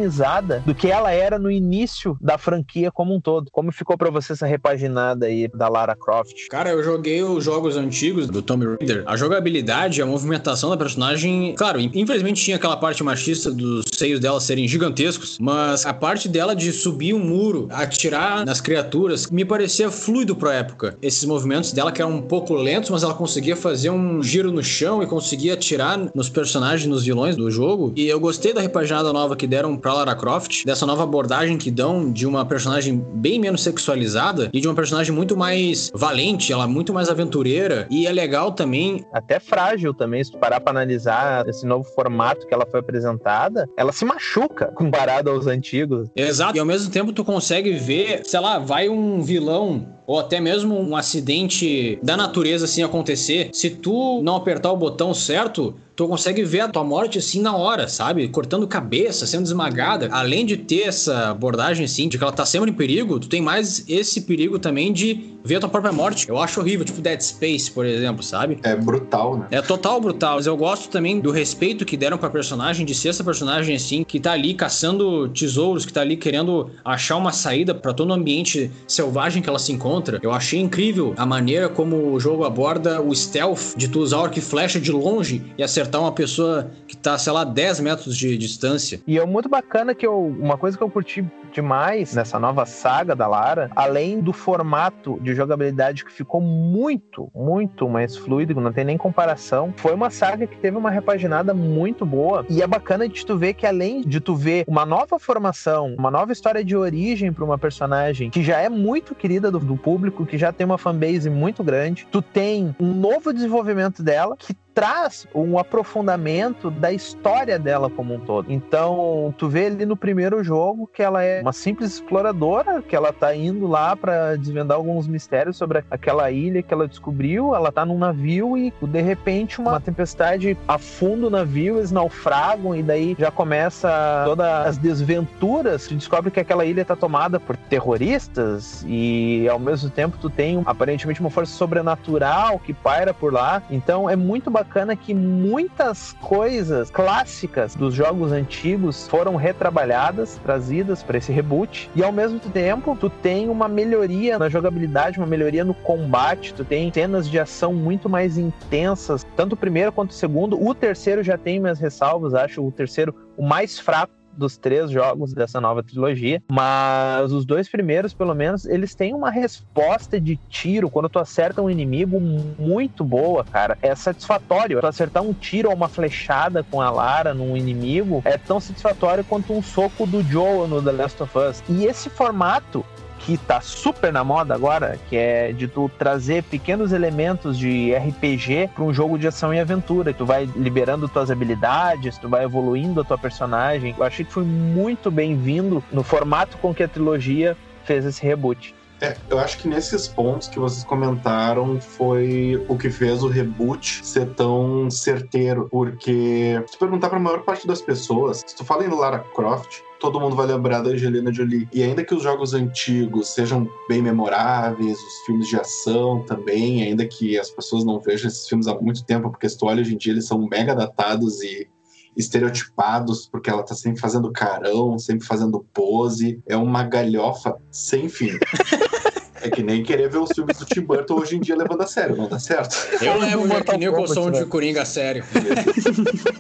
do que ela era no início da franquia como um todo. Como ficou para você essa repaginada aí da Lara Croft? Cara, eu joguei os jogos antigos do Tomb Raider. A jogabilidade, a movimentação da personagem, claro, infelizmente tinha aquela parte machista dos seios dela serem gigantescos, mas a parte dela de subir um muro, atirar nas criaturas, me parecia fluido pra época. Esses movimentos dela que eram um pouco lentos, mas ela conseguia fazer um giro no chão e conseguia atirar nos personagens, nos vilões do jogo. E eu gostei da repaginada nova que deram pra Lara Croft, dessa nova abordagem que dão de uma personagem bem menos sexualizada e de uma personagem muito mais valente, ela é muito mais aventureira. E é legal também. Até frágil também, se tu parar pra analisar esse novo formato que ela foi apresentada, ela se machuca comparado aos antigos. Exato. E ao mesmo tempo tu consegue ver, sei lá, vai um vilão ou até mesmo um acidente da natureza assim acontecer, se tu não apertar o botão certo, tu consegue ver a tua morte assim na hora, sabe? Cortando cabeça, sendo esmagada. Além de ter essa abordagem assim, de que ela tá sempre em perigo, tu tem mais esse perigo também de ver a tua própria morte. Eu acho horrível, tipo Dead Space, por exemplo, sabe? É brutal, né? É total brutal. Mas eu gosto também do respeito que deram pra personagem, de ser essa personagem assim, que tá ali caçando tesouros, que tá ali querendo achar uma saída para todo o ambiente selvagem que ela se encontra. Eu achei incrível a maneira como o jogo aborda o stealth, de tu usar o arco e flecha de longe e acertar acertar uma pessoa que tá, sei lá, 10 metros de distância. E é muito bacana que eu. Uma coisa que eu curti demais nessa nova saga da Lara, além do formato de jogabilidade que ficou muito, muito mais fluido, não tem nem comparação, foi uma saga que teve uma repaginada muito boa. E é bacana de tu ver que além de tu ver uma nova formação, uma nova história de origem para uma personagem que já é muito querida do, do público, que já tem uma fanbase muito grande, tu tem um novo desenvolvimento dela que traz um aprofundamento da história dela como um todo. Então, tu vê ali no primeiro jogo que ela é uma simples exploradora, que ela tá indo lá para desvendar alguns mistérios sobre aquela ilha que ela descobriu. Ela tá num navio e de repente uma tempestade afunda o navio, eles naufragam e daí já começa todas as desventuras. Tu descobre que aquela ilha tá tomada por terroristas e ao mesmo tempo tu tem aparentemente uma força sobrenatural que paira por lá. Então é muito bacana bacana que muitas coisas clássicas dos jogos antigos foram retrabalhadas, trazidas para esse reboot, e ao mesmo tempo tu tem uma melhoria na jogabilidade, uma melhoria no combate, tu tem cenas de ação muito mais intensas, tanto o primeiro quanto o segundo. O terceiro já tem minhas ressalvas, acho o terceiro o mais fraco dos três jogos dessa nova trilogia, mas os dois primeiros, pelo menos, eles têm uma resposta de tiro quando tu acerta um inimigo muito boa, cara. É satisfatório. Tu acertar um tiro ou uma flechada com a Lara num inimigo é tão satisfatório quanto um soco do Joel no The Last of Us. E esse formato que tá super na moda agora, que é de tu trazer pequenos elementos de RPG para um jogo de ação e aventura. Tu vai liberando tuas habilidades, tu vai evoluindo a tua personagem. Eu achei que foi muito bem-vindo no formato com que a trilogia fez esse reboot. É, eu acho que nesses pontos que vocês comentaram foi o que fez o reboot ser tão certeiro, porque se perguntar para a maior parte das pessoas, se tu fala em Lara Croft, todo mundo vai lembrar da Angelina Jolie. E ainda que os jogos antigos sejam bem memoráveis, os filmes de ação também, ainda que as pessoas não vejam esses filmes há muito tempo, porque se tu olha hoje em dia eles são mega datados e estereotipados, porque ela tá sempre fazendo carão, sempre fazendo pose. É uma galhofa sem fim. [LAUGHS] É que nem querer ver os filmes do Tim Burton hoje em dia levando a sério, não dá certo? Eu levo Jack Nicholson de Coringa a sério.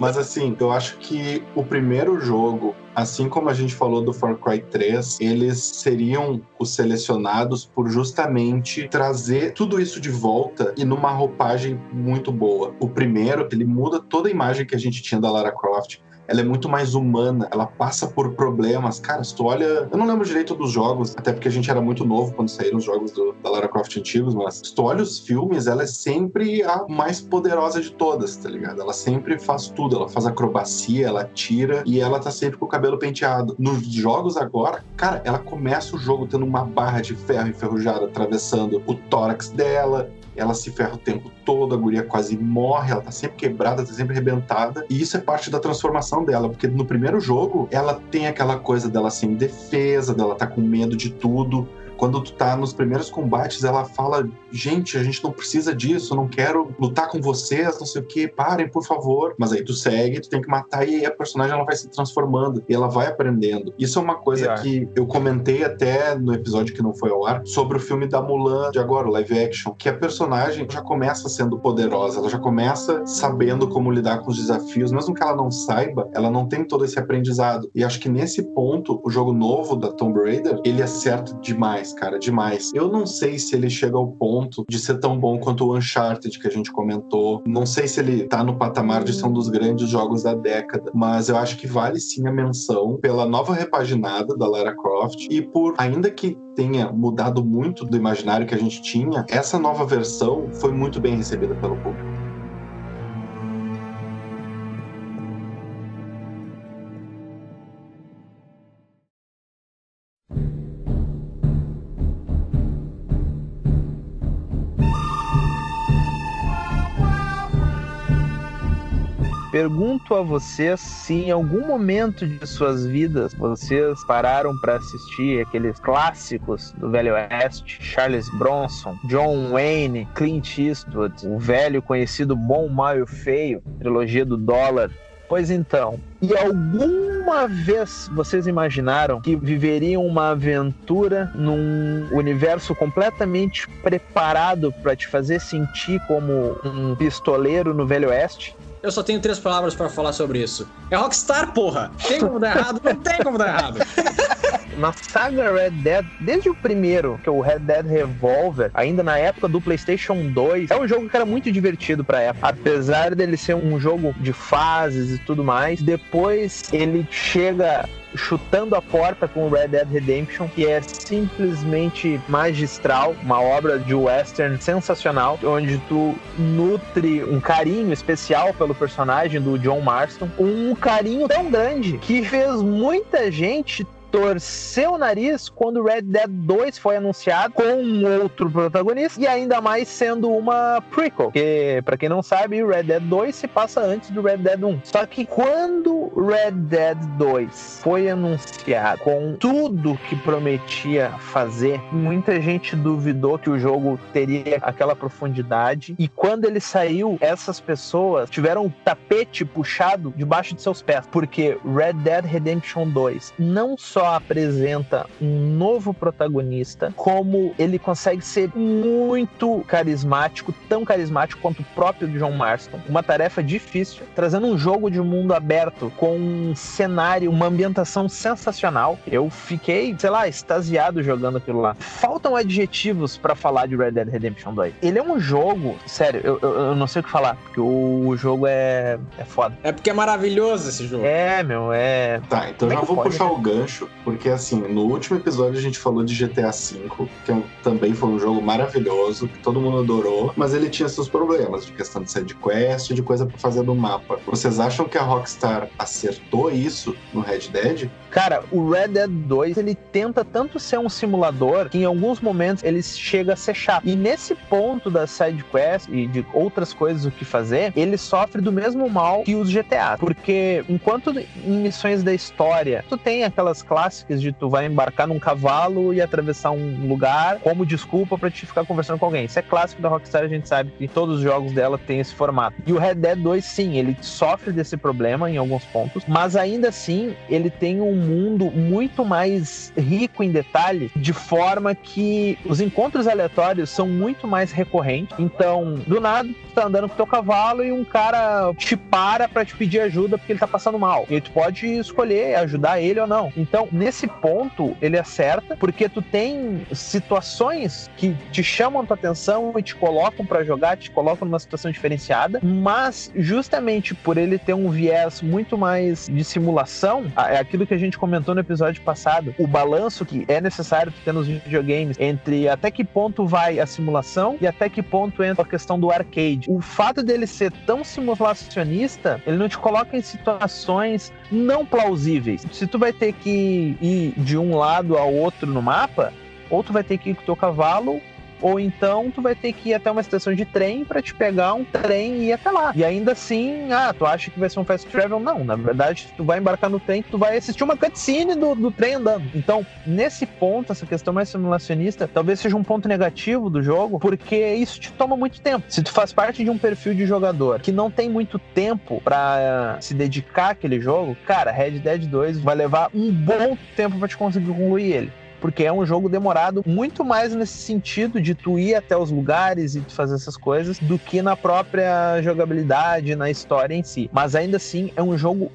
Mas assim, eu acho que o primeiro jogo, assim como a gente falou do Far Cry 3, eles seriam os selecionados por justamente trazer tudo isso de volta e numa roupagem muito boa. O primeiro, ele muda toda a imagem que a gente tinha da Lara Croft ela é muito mais humana, ela passa por problemas. Cara, se tu olha. Eu não lembro direito dos jogos, até porque a gente era muito novo quando saíram os jogos do, da Lara Croft antigos, mas se tu olha os filmes, ela é sempre a mais poderosa de todas, tá ligado? Ela sempre faz tudo, ela faz acrobacia, ela tira e ela tá sempre com o cabelo penteado. Nos jogos agora, cara, ela começa o jogo tendo uma barra de ferro enferrujada atravessando o tórax dela, ela se ferra o tempo todo, a guria quase morre, ela tá sempre quebrada, tá sempre arrebentada. E isso é parte da transformação dela, porque no primeiro jogo ela tem aquela coisa dela sem defesa, dela tá com medo de tudo quando tu tá nos primeiros combates, ela fala: gente, a gente não precisa disso, não quero lutar com vocês, não sei o que, parem, por favor. Mas aí tu segue, tu tem que matar, e aí a personagem ela vai se transformando e ela vai aprendendo. Isso é uma coisa que eu comentei até no episódio que não foi ao ar sobre o filme da Mulan de agora, o live action, que a personagem já começa sendo poderosa, ela já começa sabendo como lidar com os desafios, mesmo que ela não saiba, ela não tem todo esse aprendizado. E acho que nesse ponto, o jogo novo da Tomb Raider, ele acerta demais demais, cara, demais. Eu não sei se ele chega ao ponto de ser tão bom quanto o Uncharted que a gente comentou. Não sei se ele tá no patamar de ser um dos grandes jogos da década, mas eu acho que vale sim a menção pela nova repaginada da Lara Croft e por, ainda que tenha mudado muito do imaginário que a gente tinha, essa nova versão foi muito bem recebida pelo público. Pergunto a vocês se em algum momento de suas vidas vocês pararam para assistir aqueles clássicos do Velho Oeste, Charles Bronson, John Wayne, Clint Eastwood, o velho conhecido Bom, Mal e Feio, trilogia do dólar. Pois então, e alguma vez vocês imaginaram que viveriam uma aventura num universo completamente preparado para te fazer sentir como um pistoleiro no Velho Oeste? Eu só tenho três palavras para falar sobre isso. É Rockstar, porra! Tem como dar errado? Não tem como dar errado. [LAUGHS] na saga Red Dead, desde o primeiro, que é o Red Dead Revolver, ainda na época do PlayStation 2, é um jogo que era muito divertido pra época. Apesar dele ser um jogo de fases e tudo mais, depois ele chega chutando a porta com Red Dead Redemption, que é simplesmente magistral, uma obra de western sensacional, onde tu nutre um carinho especial pelo personagem do John Marston, um carinho tão grande que fez muita gente torceu o nariz quando Red Dead 2 foi anunciado com um outro protagonista e ainda mais sendo uma prequel, que para quem não sabe, Red Dead 2 se passa antes do Red Dead 1. Só que quando Red Dead 2 foi anunciado com tudo que prometia fazer, muita gente duvidou que o jogo teria aquela profundidade e quando ele saiu, essas pessoas tiveram o tapete puxado debaixo de seus pés, porque Red Dead Redemption 2 não só só apresenta um novo protagonista, como ele consegue ser muito carismático, tão carismático quanto o próprio John Marston. Uma tarefa difícil, trazendo um jogo de mundo aberto com um cenário, uma ambientação sensacional. Eu fiquei, sei lá, extasiado jogando aquilo lá. Faltam adjetivos para falar de Red Dead Redemption 2. Ele é um jogo, sério, eu, eu, eu não sei o que falar, porque o, o, jogo é, é foda. É porque é maravilhoso esse jogo. É, meu, é. Tá, então Como já é vou pode? puxar o gancho porque assim, no último episódio a gente falou de GTA V, que é também foi um jogo maravilhoso, que todo mundo adorou, mas ele tinha seus problemas de questão de side quest, de coisa para fazer no mapa. Vocês acham que a Rockstar acertou isso no Red Dead? Cara, o Red Dead 2, ele tenta tanto ser um simulador que em alguns momentos ele chega a ser chato. E nesse ponto da side quest e de outras coisas o que fazer, ele sofre do mesmo mal que os GTA, porque enquanto em missões da história, tu tem aquelas clássicas de tu vai embarcar num cavalo e atravessar um lugar como desculpa para te ficar conversando com alguém. Isso é clássico da Rockstar, a gente sabe que todos os jogos dela têm esse formato. E o Red Dead 2, sim, ele sofre desse problema em alguns pontos, mas ainda assim ele tem um mundo muito mais rico em detalhe, de forma que os encontros aleatórios são muito mais recorrentes. Então, do nada, tu tá andando com teu cavalo e um cara te para para te pedir ajuda porque ele tá passando mal. E tu pode escolher ajudar ele ou não. Então, nesse ponto, ele acerta, porque tu tem situações que te chamam tua atenção e te colocam para jogar, te colocam numa situação diferenciada, mas justamente por ele ter um viés muito mais de simulação, é aquilo que a gente comentou no episódio passado, o balanço que é necessário ter nos videogames entre até que ponto vai a simulação e até que ponto entra a questão do arcade. O fato dele ser tão simulacionista, ele não te coloca em situações não plausíveis. Se tu vai ter que ir de um lado ao outro no mapa, ou tu vai ter que ir com o teu cavalo, ou então tu vai ter que ir até uma estação de trem para te pegar um trem e ir até lá. E ainda assim, ah, tu acha que vai ser um fast travel? Não, na verdade, tu vai embarcar no trem, tu vai assistir uma cutscene do, do trem andando. Então, nesse ponto, essa questão mais simulacionista, talvez seja um ponto negativo do jogo, porque isso te toma muito tempo. Se tu faz parte de um perfil de jogador que não tem muito tempo para se dedicar àquele jogo, cara, Red Dead 2 vai levar um bom tempo para te conseguir concluir ele porque é um jogo demorado muito mais nesse sentido de tu ir até os lugares e fazer essas coisas do que na própria jogabilidade, na história em si. Mas ainda assim é um jogo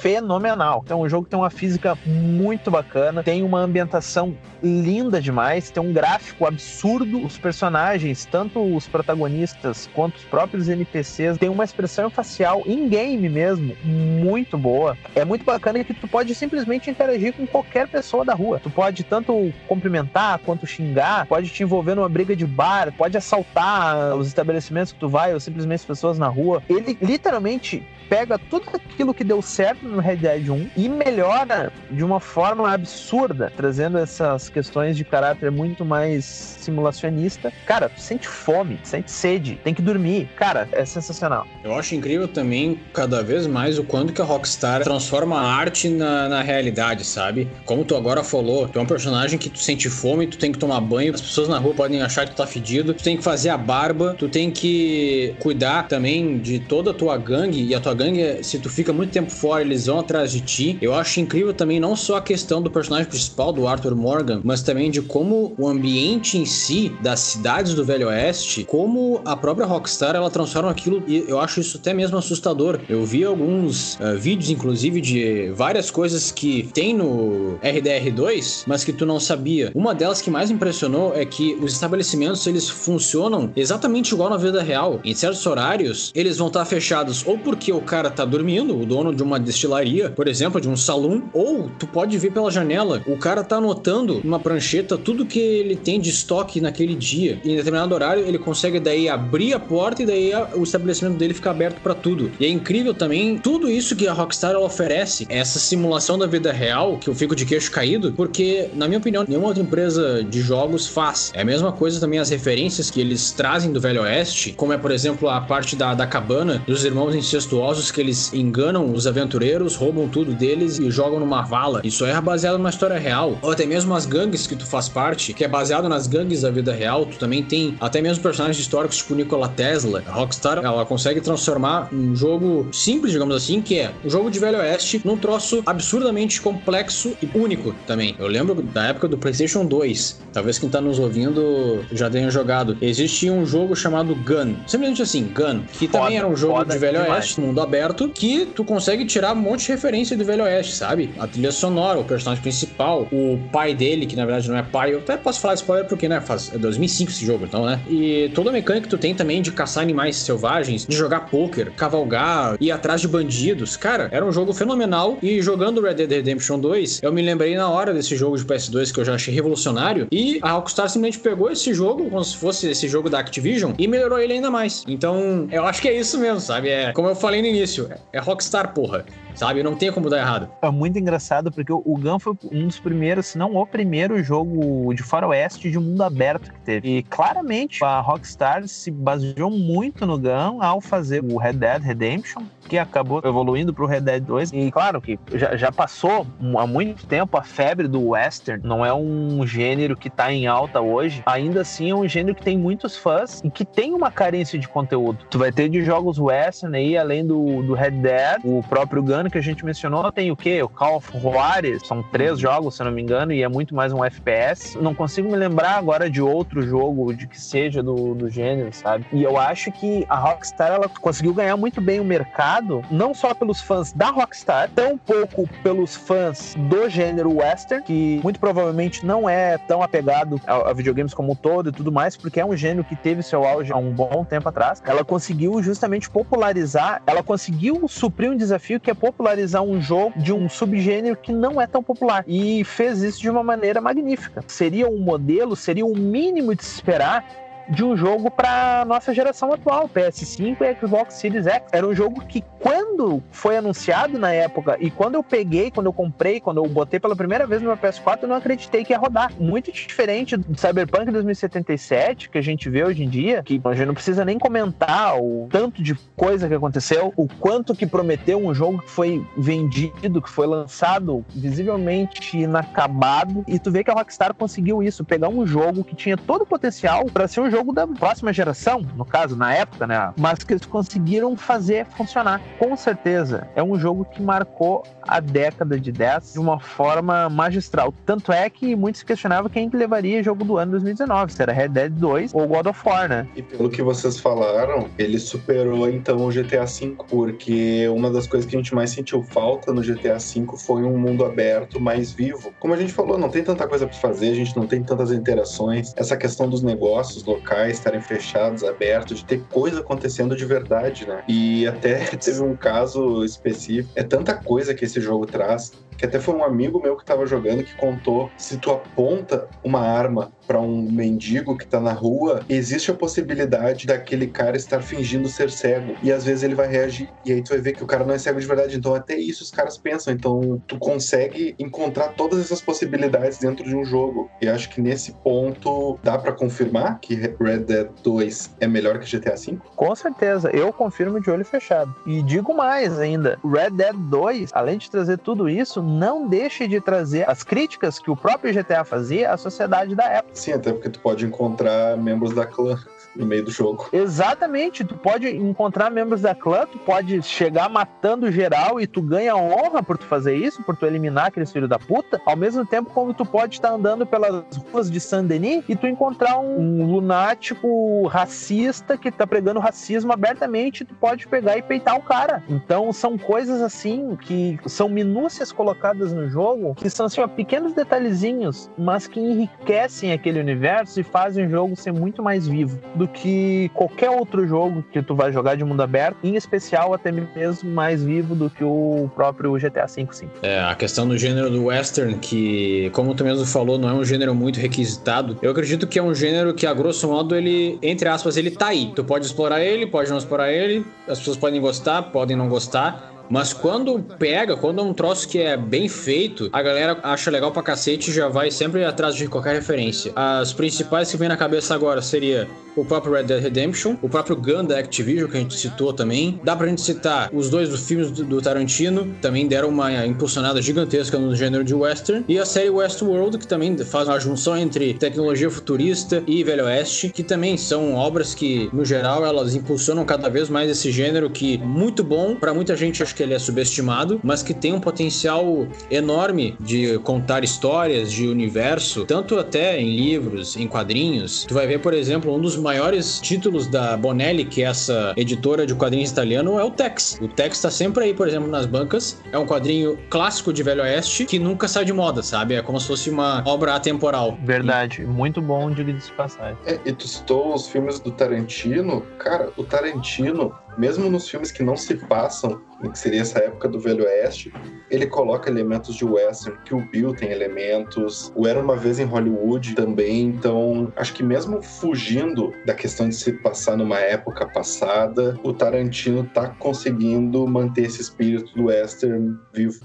fenomenal. É um jogo que tem uma física muito bacana, tem uma ambientação linda demais, tem um gráfico absurdo. Os personagens, tanto os protagonistas quanto os próprios NPCs, tem uma expressão facial em game mesmo muito boa. É muito bacana que tu pode simplesmente interagir com qualquer pessoa da rua. Tu pode tanto cumprimentar quanto xingar, pode te envolver numa briga de bar, pode assaltar os estabelecimentos que tu vai ou simplesmente as pessoas na rua. Ele literalmente pega tudo aquilo que deu certo no Red Dead 1 e melhora de uma forma absurda, trazendo essas questões de caráter muito mais simulacionista. Cara, tu sente fome, sente sede, tem que dormir. Cara, é sensacional. Eu acho incrível também, cada vez mais, o quanto que a Rockstar transforma a arte na, na realidade, sabe? Como tu agora falou, tu é um personagem que tu sente fome, tu tem que tomar banho, as pessoas na rua podem achar que tu tá fedido, tu tem que fazer a barba, tu tem que cuidar também de toda a tua gangue, e a tua gangue, se tu fica muito tempo fora, eles vão atrás de ti. Eu acho incrível também não só a questão do personagem principal, do Arthur Morgan, mas também de como o ambiente em si das cidades do Velho Oeste, como a própria Rockstar ela transforma aquilo, e eu acho isso até mesmo assustador. Eu vi alguns uh, vídeos, inclusive, de várias coisas que tem no RDR2, mas que tu não sabia. Uma delas que mais impressionou é que os estabelecimentos eles funcionam exatamente igual na vida real. Em certos horários, eles vão estar fechados ou porque o cara tá dormindo, o dono de uma destilaria, por exemplo, de um salão, ou tu pode ver pela janela, o cara tá anotando numa prancheta tudo que ele tem de estoque naquele dia. E em determinado horário, ele consegue daí abrir a porta e daí o estabelecimento dele fica aberto para tudo. E é incrível também tudo isso que a Rockstar ela oferece, essa simulação da vida real, que eu fico de queixo caído, porque, na minha opinião, nenhuma outra empresa de jogos faz. É a mesma coisa também as referências que eles trazem do Velho Oeste, como é, por exemplo, a parte da, da cabana dos irmãos incestuosos que eles enganam os aventureiros, roubam tudo deles e jogam numa vala. Isso é baseado numa história real. Ou até mesmo as gangues que tu faz parte, que é baseado nas gangues da vida real. Tu também tem até mesmo personagens históricos tipo Nikola Tesla. A Rockstar, ela consegue transformar um jogo simples, digamos assim, que é um jogo de Velho Oeste, num troço absurdamente complexo e único também. Eu lembro da época do PlayStation 2. Talvez quem tá nos ouvindo já tenha jogado. Existia um jogo chamado Gun. Simplesmente assim, Gun. Que foda, também era um jogo de Velho demais. Oeste, mundo aberto, que tu consegue tirar monte de referência do Velho Oeste, sabe? A trilha sonora, o personagem principal, o pai dele, que na verdade não é pai. Eu até posso falar spoiler porque, né, faz é 2005 esse jogo, então, né? E toda a mecânica que tu tem também de caçar animais selvagens, de jogar poker, cavalgar, ir atrás de bandidos. Cara, era um jogo fenomenal e jogando Red Dead Redemption 2, eu me lembrei na hora desse jogo de PS2 que eu já achei revolucionário e a Rockstar simplesmente pegou esse jogo, como se fosse esse jogo da Activision, e melhorou ele ainda mais. Então, eu acho que é isso mesmo, sabe? É, como eu falei no início, é Rockstar, porra sabe? Não tem como dar errado. É muito engraçado porque o Gun foi um dos primeiros, se não o primeiro jogo de faroeste de mundo aberto que teve. E claramente a Rockstar se baseou muito no Gun ao fazer o Red Dead Redemption, que acabou evoluindo para o Red Dead 2. E claro que já, já, passou há muito tempo a febre do western, não é um gênero que está em alta hoje. Ainda assim é um gênero que tem muitos fãs e que tem uma carência de conteúdo. Tu vai ter de jogos western aí, além do, do Red Dead, o próprio Gun que a gente mencionou, tem o quê? O Call of Juarez, são três jogos, se eu não me engano, e é muito mais um FPS. Não consigo me lembrar agora de outro jogo de que seja do, do gênero, sabe? E eu acho que a Rockstar ela conseguiu ganhar muito bem o mercado não só pelos fãs da Rockstar, tão pouco pelos fãs do gênero western, que muito provavelmente não é tão apegado a, a videogames como um todo e tudo mais, porque é um gênero que teve seu auge há um bom tempo atrás. Ela conseguiu justamente popularizar, ela conseguiu suprir um desafio que é popularizar um jogo de um subgênero que não é tão popular e fez isso de uma maneira magnífica. Seria um modelo, seria o um mínimo de se esperar de um jogo para nossa geração atual, PS5 e Xbox Series X. Era um jogo que quando foi anunciado na época e quando eu peguei, quando eu comprei, quando eu botei pela primeira vez no meu PS4, eu não acreditei que ia rodar. Muito diferente do Cyberpunk 2077 que a gente vê hoje em dia, que a gente não precisa nem comentar o tanto de coisa que aconteceu, o quanto que prometeu um jogo que foi vendido, que foi lançado visivelmente inacabado, e tu vê que a Rockstar conseguiu isso, pegar um jogo que tinha todo o potencial para ser um jogo da próxima geração, no caso, na época, né? Mas que eles conseguiram fazer funcionar. Com certeza, é um jogo que marcou a década de 10 de uma forma magistral. Tanto é que muitos questionavam quem que levaria jogo do ano 2019, se era Red Dead 2 ou God of War, né? E pelo que vocês falaram, ele superou então o GTA V, porque uma das coisas que a gente mais sentiu falta no GTA V foi um mundo aberto mais vivo. Como a gente falou, não tem tanta coisa para fazer, a gente não tem tantas interações. Essa questão dos negócios locais locais estarem fechados, abertos, de ter coisa acontecendo de verdade, né? E até [LAUGHS] teve um caso específico. É tanta coisa que esse jogo traz que até foi um amigo meu que tava jogando que contou, se tu aponta uma arma para um mendigo que tá na rua, existe a possibilidade daquele cara estar fingindo ser cego e às vezes ele vai reagir e aí tu vai ver que o cara não é cego de verdade. Então até isso os caras pensam. Então tu consegue encontrar todas essas possibilidades dentro de um jogo. E acho que nesse ponto dá para confirmar que Red Dead 2 é melhor que GTA V? Com certeza, eu confirmo de olho fechado. E digo mais ainda, Red Dead 2, além de trazer tudo isso, não deixe de trazer as críticas que o próprio GTA fazia à sociedade da época. Sim, até porque tu pode encontrar membros da clã no meio do jogo. Exatamente, tu pode encontrar membros da clã, tu pode chegar matando geral e tu ganha honra por tu fazer isso, por tu eliminar aqueles filhos da puta, ao mesmo tempo como tu pode estar andando pelas ruas de Saint-Denis e tu encontrar um lunático racista que tá pregando racismo abertamente, tu pode pegar e peitar o cara. Então são coisas assim que são minúcias colocadas no jogo, que são assim, ó, pequenos detalhezinhos, mas que enriquecem aquele universo e fazem o jogo ser muito mais vivo do que qualquer outro jogo que tu vai jogar de mundo aberto, em especial até mesmo mais vivo do que o próprio GTA V, sim. É, a questão do gênero do western, que, como tu mesmo falou, não é um gênero muito requisitado. Eu acredito que é um gênero que, a grosso modo, ele, entre aspas, ele tá aí. Tu pode explorar ele, pode não explorar ele, as pessoas podem gostar, podem não gostar mas quando pega, quando é um troço que é bem feito, a galera acha legal pra cacete e já vai sempre atrás de qualquer referência. As principais que vem na cabeça agora seria o próprio Red Dead Redemption, o próprio Gun da Activision, que a gente citou também. Dá pra gente citar os dois dos filmes do, Tarantino, também deram uma impulsionada gigantesca no gênero de western. E a série Westworld, que também faz uma junção entre tecnologia futurista e Velho Oeste, que também são obras que, no geral, elas impulsionam cada vez mais esse gênero que é muito bom para muita gente acho que ele é subestimado, mas que tem um potencial enorme de contar histórias, de universo, tanto até em livros, em quadrinhos. Tu vai ver, por exemplo, um dos maiores títulos da Bonelli, que é essa editora de quadrinhos italiano, é o Tex. O Tex tá sempre aí, por exemplo, nas bancas. É um quadrinho clássico de Velho Oeste que nunca sai de moda, sabe? É como se fosse uma obra atemporal. Verdade, e... muito bom de passagem. É, e tu citou os filmes do Tarantino. Cara, o Tarantino mesmo nos filmes que não se passam, que seria essa época do Velho Oeste, ele coloca elementos de western, que o Bill tem elementos, o Era Uma Vez em Hollywood também, então acho que mesmo fugindo da questão de se passar numa época passada, o Tarantino tá conseguindo manter esse espírito do western vivo.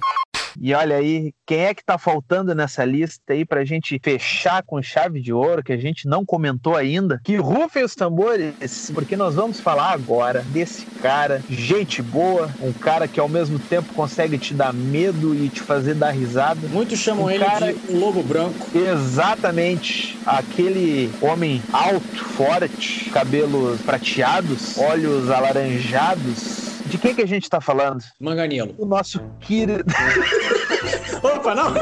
E olha aí, quem é que tá faltando nessa lista aí pra gente fechar com chave de ouro, que a gente não comentou ainda? Que rufem os tambores, porque nós vamos falar agora desse cara, gente boa, um cara que ao mesmo tempo consegue te dar medo e te fazer dar risada. Muitos chamam um ele cara... de lobo branco. Exatamente. Aquele homem alto, forte, cabelos prateados, olhos alaranjados, de quem que a gente tá falando? Manganilo. O nosso querido. Opa, não! [LAUGHS]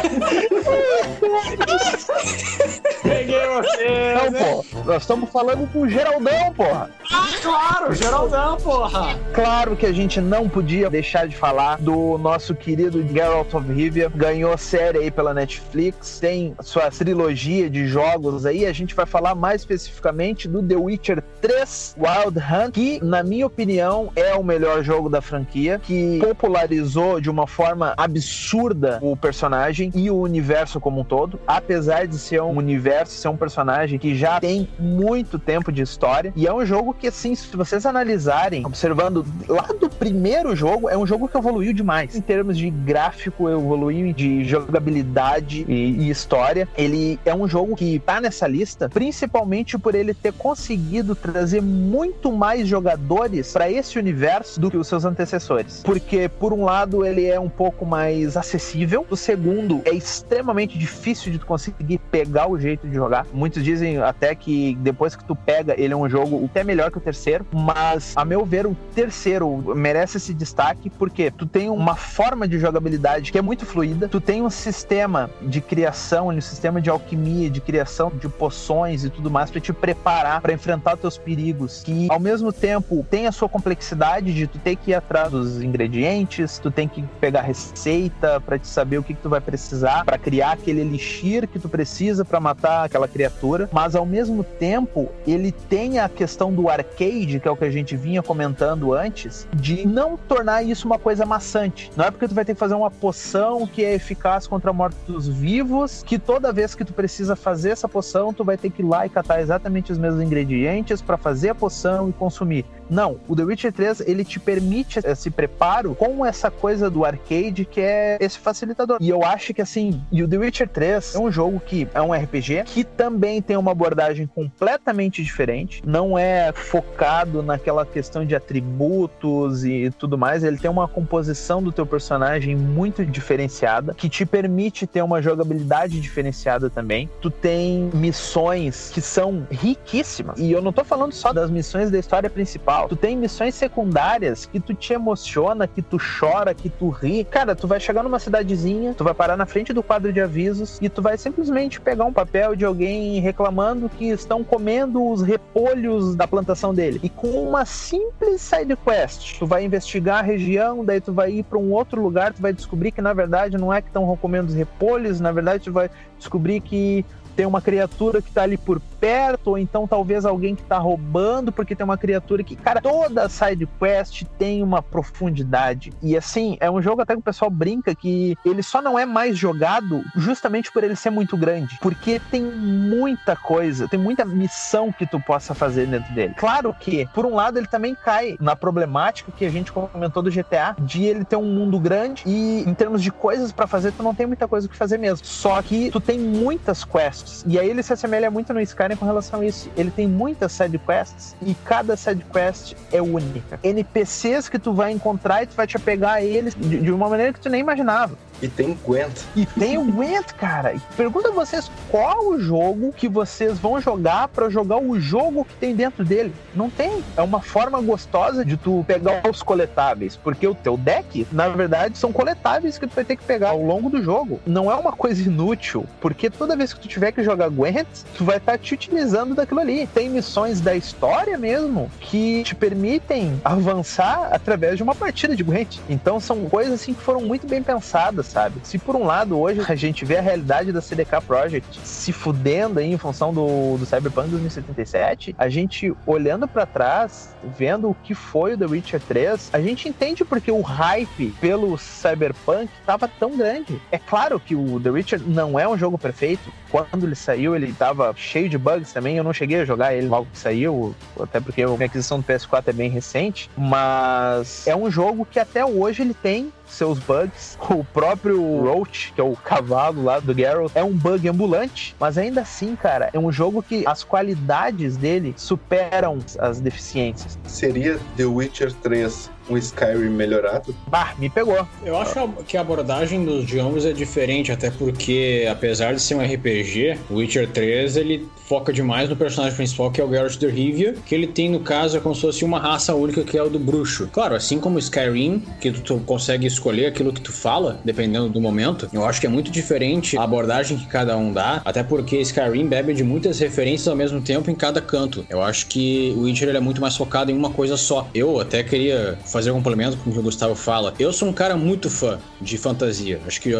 Peguei você! Né? pô, nós estamos falando com o Geraldão, porra! Ah, claro, Geraldão, porra! Claro que a gente não podia deixar de falar do nosso querido Geralt of Rivia. Ganhou série aí pela Netflix, tem sua trilogia de jogos aí. A gente vai falar mais especificamente do The Witcher 3 Wild Hunt, que, na minha opinião, é o melhor jogo da franquia, que popularizou de uma forma absurda o personagem e o universo como um todo, apesar de ser um universo, ser um personagem que já tem muito tempo de história. E é um jogo que, assim, se vocês analisarem, observando lá do primeiro jogo, é um jogo que evoluiu demais. Em termos de gráfico, evoluiu de jogabilidade e, e história. Ele é um jogo que tá nessa lista, principalmente por ele ter conseguido trazer muito mais jogadores para esse universo do que os seus antecessores. Porque, por um lado, ele é um pouco mais acessível, o segundo é extremamente difícil de conseguir pegar o jeito de jogar. Muitos dizem até que depois que tu pega, ele é um jogo até melhor que o terceiro, mas a meu ver, o terceiro merece esse destaque porque tu tem uma forma de jogabilidade que é muito fluida, tu tem um sistema de criação, um sistema de alquimia, de criação de poções e tudo mais para te preparar para enfrentar teus perigos, que ao mesmo tempo tem a sua complexidade de tu ter que ir atrás dos ingredientes, tu tem que pegar receita para te saber o que, que tu vai precisar para criar aquele elixir que tu precisa para matar aquela criatura, mas ao mesmo tempo ele tem a questão do arcade, que é o que a gente vinha comentando antes, de não tornar isso uma coisa maçante. Não é porque tu vai ter que fazer uma poção que é eficaz contra mortos-vivos, que toda vez que tu precisa fazer essa poção, tu vai ter que ir lá e catar exatamente os mesmos ingredientes para fazer a poção e consumir. Não, o The Witcher 3 ele te permite esse preparo com essa coisa do arcade que é esse facilitador. E eu acho que assim, e o The Witcher 3 é um jogo que é um RPG que também tem uma abordagem completamente diferente, não é focado naquela questão de atributos e tudo mais, ele tem uma composição do teu personagem muito diferenciada que te permite ter uma jogabilidade diferenciada também. Tu tem missões que são riquíssimas. E eu não tô falando só das missões da história principal principal. Tu tem missões secundárias que tu te emociona, que tu chora, que tu ri. Cara, tu vai chegar numa cidadezinha, tu vai parar na frente do quadro de avisos e tu vai simplesmente pegar um papel de alguém reclamando que estão comendo os repolhos da plantação dele. E com uma simples side quest, tu vai investigar a região, daí tu vai ir para um outro lugar, tu vai descobrir que na verdade não é que estão comendo os repolhos, na verdade tu vai descobrir que tem uma criatura que tá ali por perto, ou então talvez alguém que tá roubando, porque tem uma criatura que, cara, toda side quest tem uma profundidade. E assim, é um jogo até que o pessoal brinca que ele só não é mais jogado justamente por ele ser muito grande, porque tem muita coisa, tem muita missão que tu possa fazer dentro dele. Claro que, por um lado, ele também cai na problemática que a gente comentou do GTA, de ele ter um mundo grande e em termos de coisas para fazer, tu não tem muita coisa que fazer mesmo. Só que tu tem muitas quests quests. E aí ele se assemelha muito no Skyrim com relação a isso. Ele tem muitas side quests e cada side quest é única. NPCs que tu vai encontrar e tu vai te apegar a eles de, de uma maneira que tu nem imaginava. E tem Gwent. E tem o Gwent, cara. Pergunta a vocês qual o jogo que vocês vão jogar para jogar o jogo que tem dentro dele. Não tem. É uma forma gostosa de tu pegar os coletáveis, porque o teu deck, na verdade, são coletáveis que tu vai ter que pegar ao longo do jogo. Não é uma coisa inútil, porque toda vez que tu tiver que jogar Gwent, tu vai estar tá te utilizando daquilo ali. Tem missões da história mesmo que te permitem avançar através de uma partida de Gwent. Então são coisas assim que foram muito bem pensadas, sabe? Se por um lado hoje a gente vê a realidade da CDK Project se fudendo aí em função do, do Cyberpunk 2077, a gente olhando para trás, vendo o que foi o The Witcher 3, a gente entende porque o hype pelo Cyberpunk estava tão grande. É claro que o The Witcher não é um jogo perfeito. Quando ele saiu, ele tava cheio de bugs também. Eu não cheguei a jogar ele logo que saiu, até porque a minha aquisição do PS4 é bem recente. Mas é um jogo que até hoje ele tem seus bugs. O próprio Roach, que é o cavalo lá do Geralt, é um bug ambulante, mas ainda assim, cara, é um jogo que as qualidades dele superam as deficiências. Seria The Witcher 3 um Skyrim melhorado? Bah, me pegou. Eu acho que a abordagem dos jogos é diferente, até porque, apesar de ser um RPG, o Witcher 3 ele foca demais no personagem principal, que é o Geralt de Rivia, que ele tem, no caso, é como se fosse uma raça única, que é o do bruxo. Claro, assim como Skyrim, que tu, tu consegue escolher aquilo que tu fala, dependendo do momento, eu acho que é muito diferente a abordagem que cada um dá, até porque Skyrim bebe de muitas referências ao mesmo tempo em cada canto. Eu acho que o Witcher ele é muito mais focado em uma coisa só. Eu até queria fazer fazer um complemento com o que o Gustavo fala. Eu sou um cara muito fã de fantasia. Acho que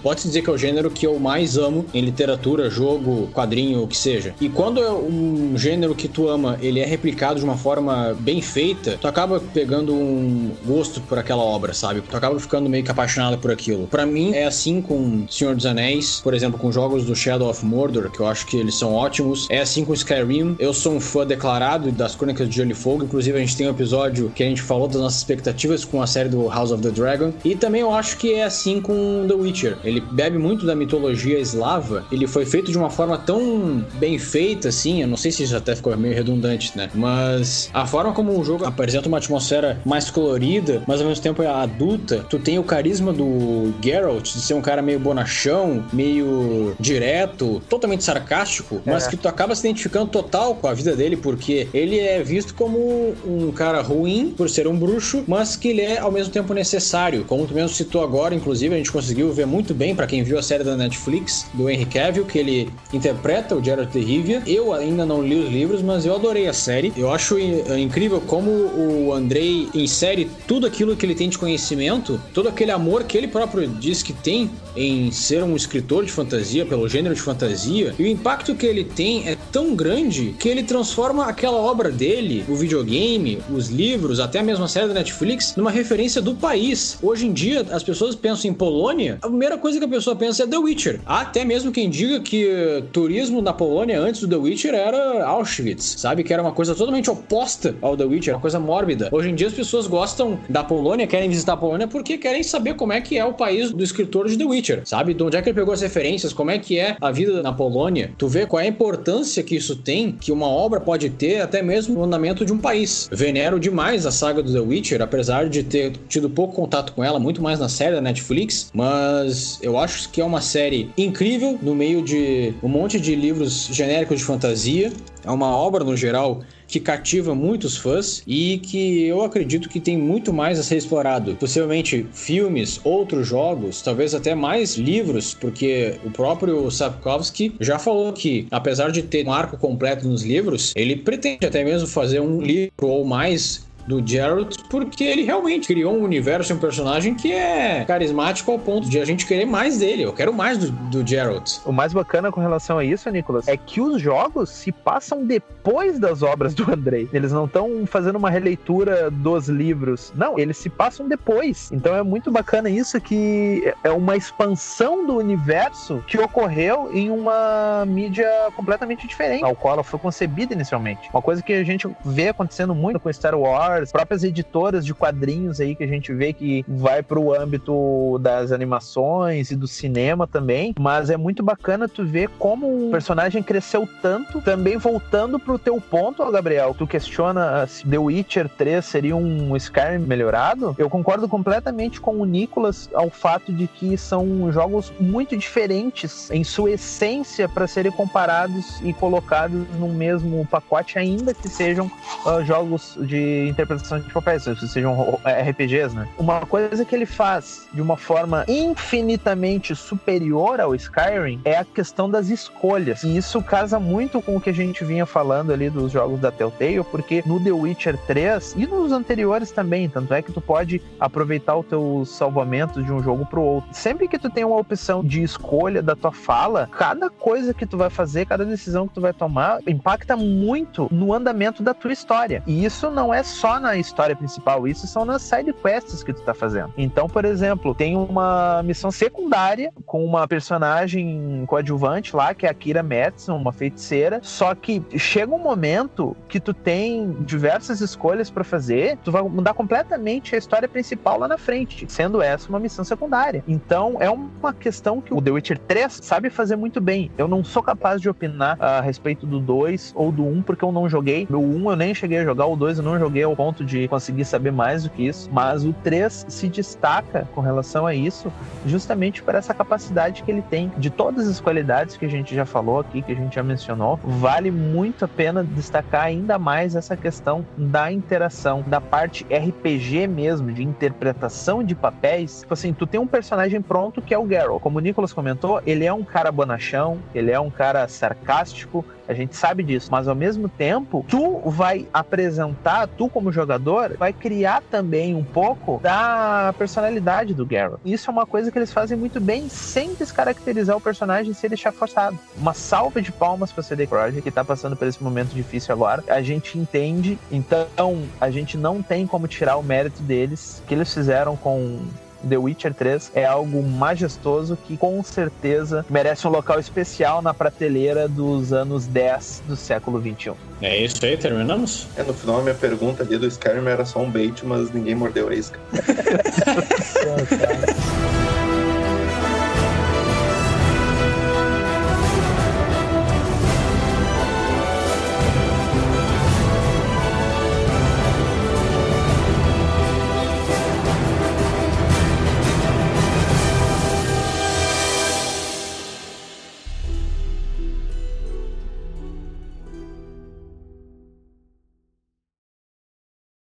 pode-se dizer que é o gênero que eu mais amo em literatura, jogo, quadrinho, o que seja. E quando é um gênero que tu ama, ele é replicado de uma forma bem feita, tu acaba pegando um gosto por aquela obra, sabe? Tu acaba ficando meio que apaixonado por aquilo. Para mim é assim com Senhor dos Anéis, por exemplo, com jogos do Shadow of Mordor, que eu acho que eles são ótimos. É assim com Skyrim. Eu sou um fã declarado das Crônicas de e Fogo, inclusive a gente tem um episódio que a gente falou das nossas expectativas com a série do House of the Dragon. E também eu acho que é assim com The Witcher. Ele bebe muito da mitologia eslava. Ele foi feito de uma forma tão bem feita, assim. Eu não sei se isso até ficou meio redundante, né? Mas a forma como o jogo apresenta uma atmosfera mais colorida, mas ao mesmo tempo é adulta. Tu tem o carisma do Geralt de ser um cara meio bonachão, meio direto, totalmente sarcástico, mas é. que tu acaba se identificando total com a vida dele, porque ele é visto como um cara ruim por ser um bruxo luxo, mas que ele é ao mesmo tempo necessário. Como tu mesmo citou agora, inclusive, a gente conseguiu ver muito bem para quem viu a série da Netflix do Henry Cavill, que ele interpreta o Geralt de Rivia. Eu ainda não li os livros, mas eu adorei a série. Eu acho incrível como o Andrei insere tudo aquilo que ele tem de conhecimento, todo aquele amor que ele próprio diz que tem em ser um escritor de fantasia, pelo gênero de fantasia, e o impacto que ele tem é tão grande que ele transforma aquela obra dele, o videogame, os livros, até a mesma série da Netflix, numa referência do país. Hoje em dia, as pessoas pensam em Polônia, a primeira coisa que a pessoa pensa é The Witcher. Há até mesmo quem diga que turismo na Polônia antes do The Witcher era Auschwitz, sabe? Que era uma coisa totalmente oposta ao The Witcher, uma coisa mórbida. Hoje em dia as pessoas gostam da Polônia, querem visitar a Polônia porque querem saber como é que é o país do escritor de The Witcher, sabe? De onde é que ele pegou as referências, como é que é a vida na Polônia. Tu vê qual é a importância que isso tem, que uma obra pode ter até mesmo no andamento de um país. Venero demais a saga do The Witcher, apesar de ter tido pouco contato com ela, muito mais na série da Netflix, mas eu acho que é uma série incrível no meio de um monte de livros genéricos de fantasia. É uma obra no geral que cativa muitos fãs e que eu acredito que tem muito mais a ser explorado. Possivelmente filmes, outros jogos, talvez até mais livros, porque o próprio Sapkowski já falou que, apesar de ter um arco completo nos livros, ele pretende até mesmo fazer um livro ou mais do Geralt, porque ele realmente criou um universo e um personagem que é carismático ao ponto de a gente querer mais dele. Eu quero mais do, do Geralt. O mais bacana com relação a isso, Nicolas, é que os jogos se passam depois das obras do Andrei. Eles não estão fazendo uma releitura dos livros. Não, eles se passam depois. Então é muito bacana isso que é uma expansão do universo que ocorreu em uma mídia completamente diferente ao qual ela foi concebida inicialmente. Uma coisa que a gente vê acontecendo muito com Star Wars Próprias editoras de quadrinhos aí que a gente vê que vai para o âmbito das animações e do cinema também, mas é muito bacana tu ver como o personagem cresceu tanto, também voltando pro teu ponto, Gabriel, tu questiona se The Witcher 3 seria um Skyrim melhorado, eu concordo completamente com o Nicolas ao fato de que são jogos muito diferentes em sua essência para serem comparados e colocados no mesmo pacote, ainda que sejam uh, jogos de interpretação de papéis, sejam RPGs, né? Uma coisa que ele faz de uma forma infinitamente superior ao Skyrim é a questão das escolhas. E isso casa muito com o que a gente vinha falando ali dos jogos da Telltale, porque no The Witcher 3 e nos anteriores também, tanto é que tu pode aproveitar o teu salvamento de um jogo pro outro. Sempre que tu tem uma opção de escolha da tua fala, cada coisa que tu vai fazer, cada decisão que tu vai tomar, impacta muito no andamento da tua história. E isso não é só na história principal, isso são nas side quests que tu tá fazendo. Então, por exemplo, tem uma missão secundária com uma personagem coadjuvante lá, que é a Kira Madison, uma feiticeira, só que chega um momento que tu tem diversas escolhas para fazer, tu vai mudar completamente a história principal lá na frente, sendo essa uma missão secundária. Então, é uma questão que o The Witcher 3 sabe fazer muito bem. Eu não sou capaz de opinar a respeito do 2 ou do 1, porque eu não joguei. O 1 eu nem cheguei a jogar, o 2 eu não joguei ao ponto de conseguir saber mais do que isso, mas o 3 se destaca com relação a isso, justamente por essa capacidade que ele tem de todas as qualidades que a gente já falou aqui, que a gente já mencionou. Vale muito a pena destacar ainda mais essa questão da interação, da parte RPG mesmo, de interpretação de papéis. Tipo assim, tu tem um personagem pronto que é o Geralt. Como o Nicolas comentou, ele é um cara bonachão, ele é um cara sarcástico, a gente sabe disso, mas ao mesmo tempo, tu vai apresentar, tu como jogador, vai criar também um pouco da personalidade do Geralt. Isso é uma coisa que eles fazem muito bem, sem descaracterizar o personagem sem deixar forçado. Uma salva de palmas para CD Projekt, que tá passando por esse momento difícil agora. A gente entende, então a gente não tem como tirar o mérito deles, que eles fizeram com The Witcher 3 é algo majestoso que com certeza merece um local especial na prateleira dos anos 10 do século 21. É isso aí, terminamos? É, no final a minha pergunta ali do Skyrim era só um bait, mas ninguém mordeu a isca. [LAUGHS] [LAUGHS]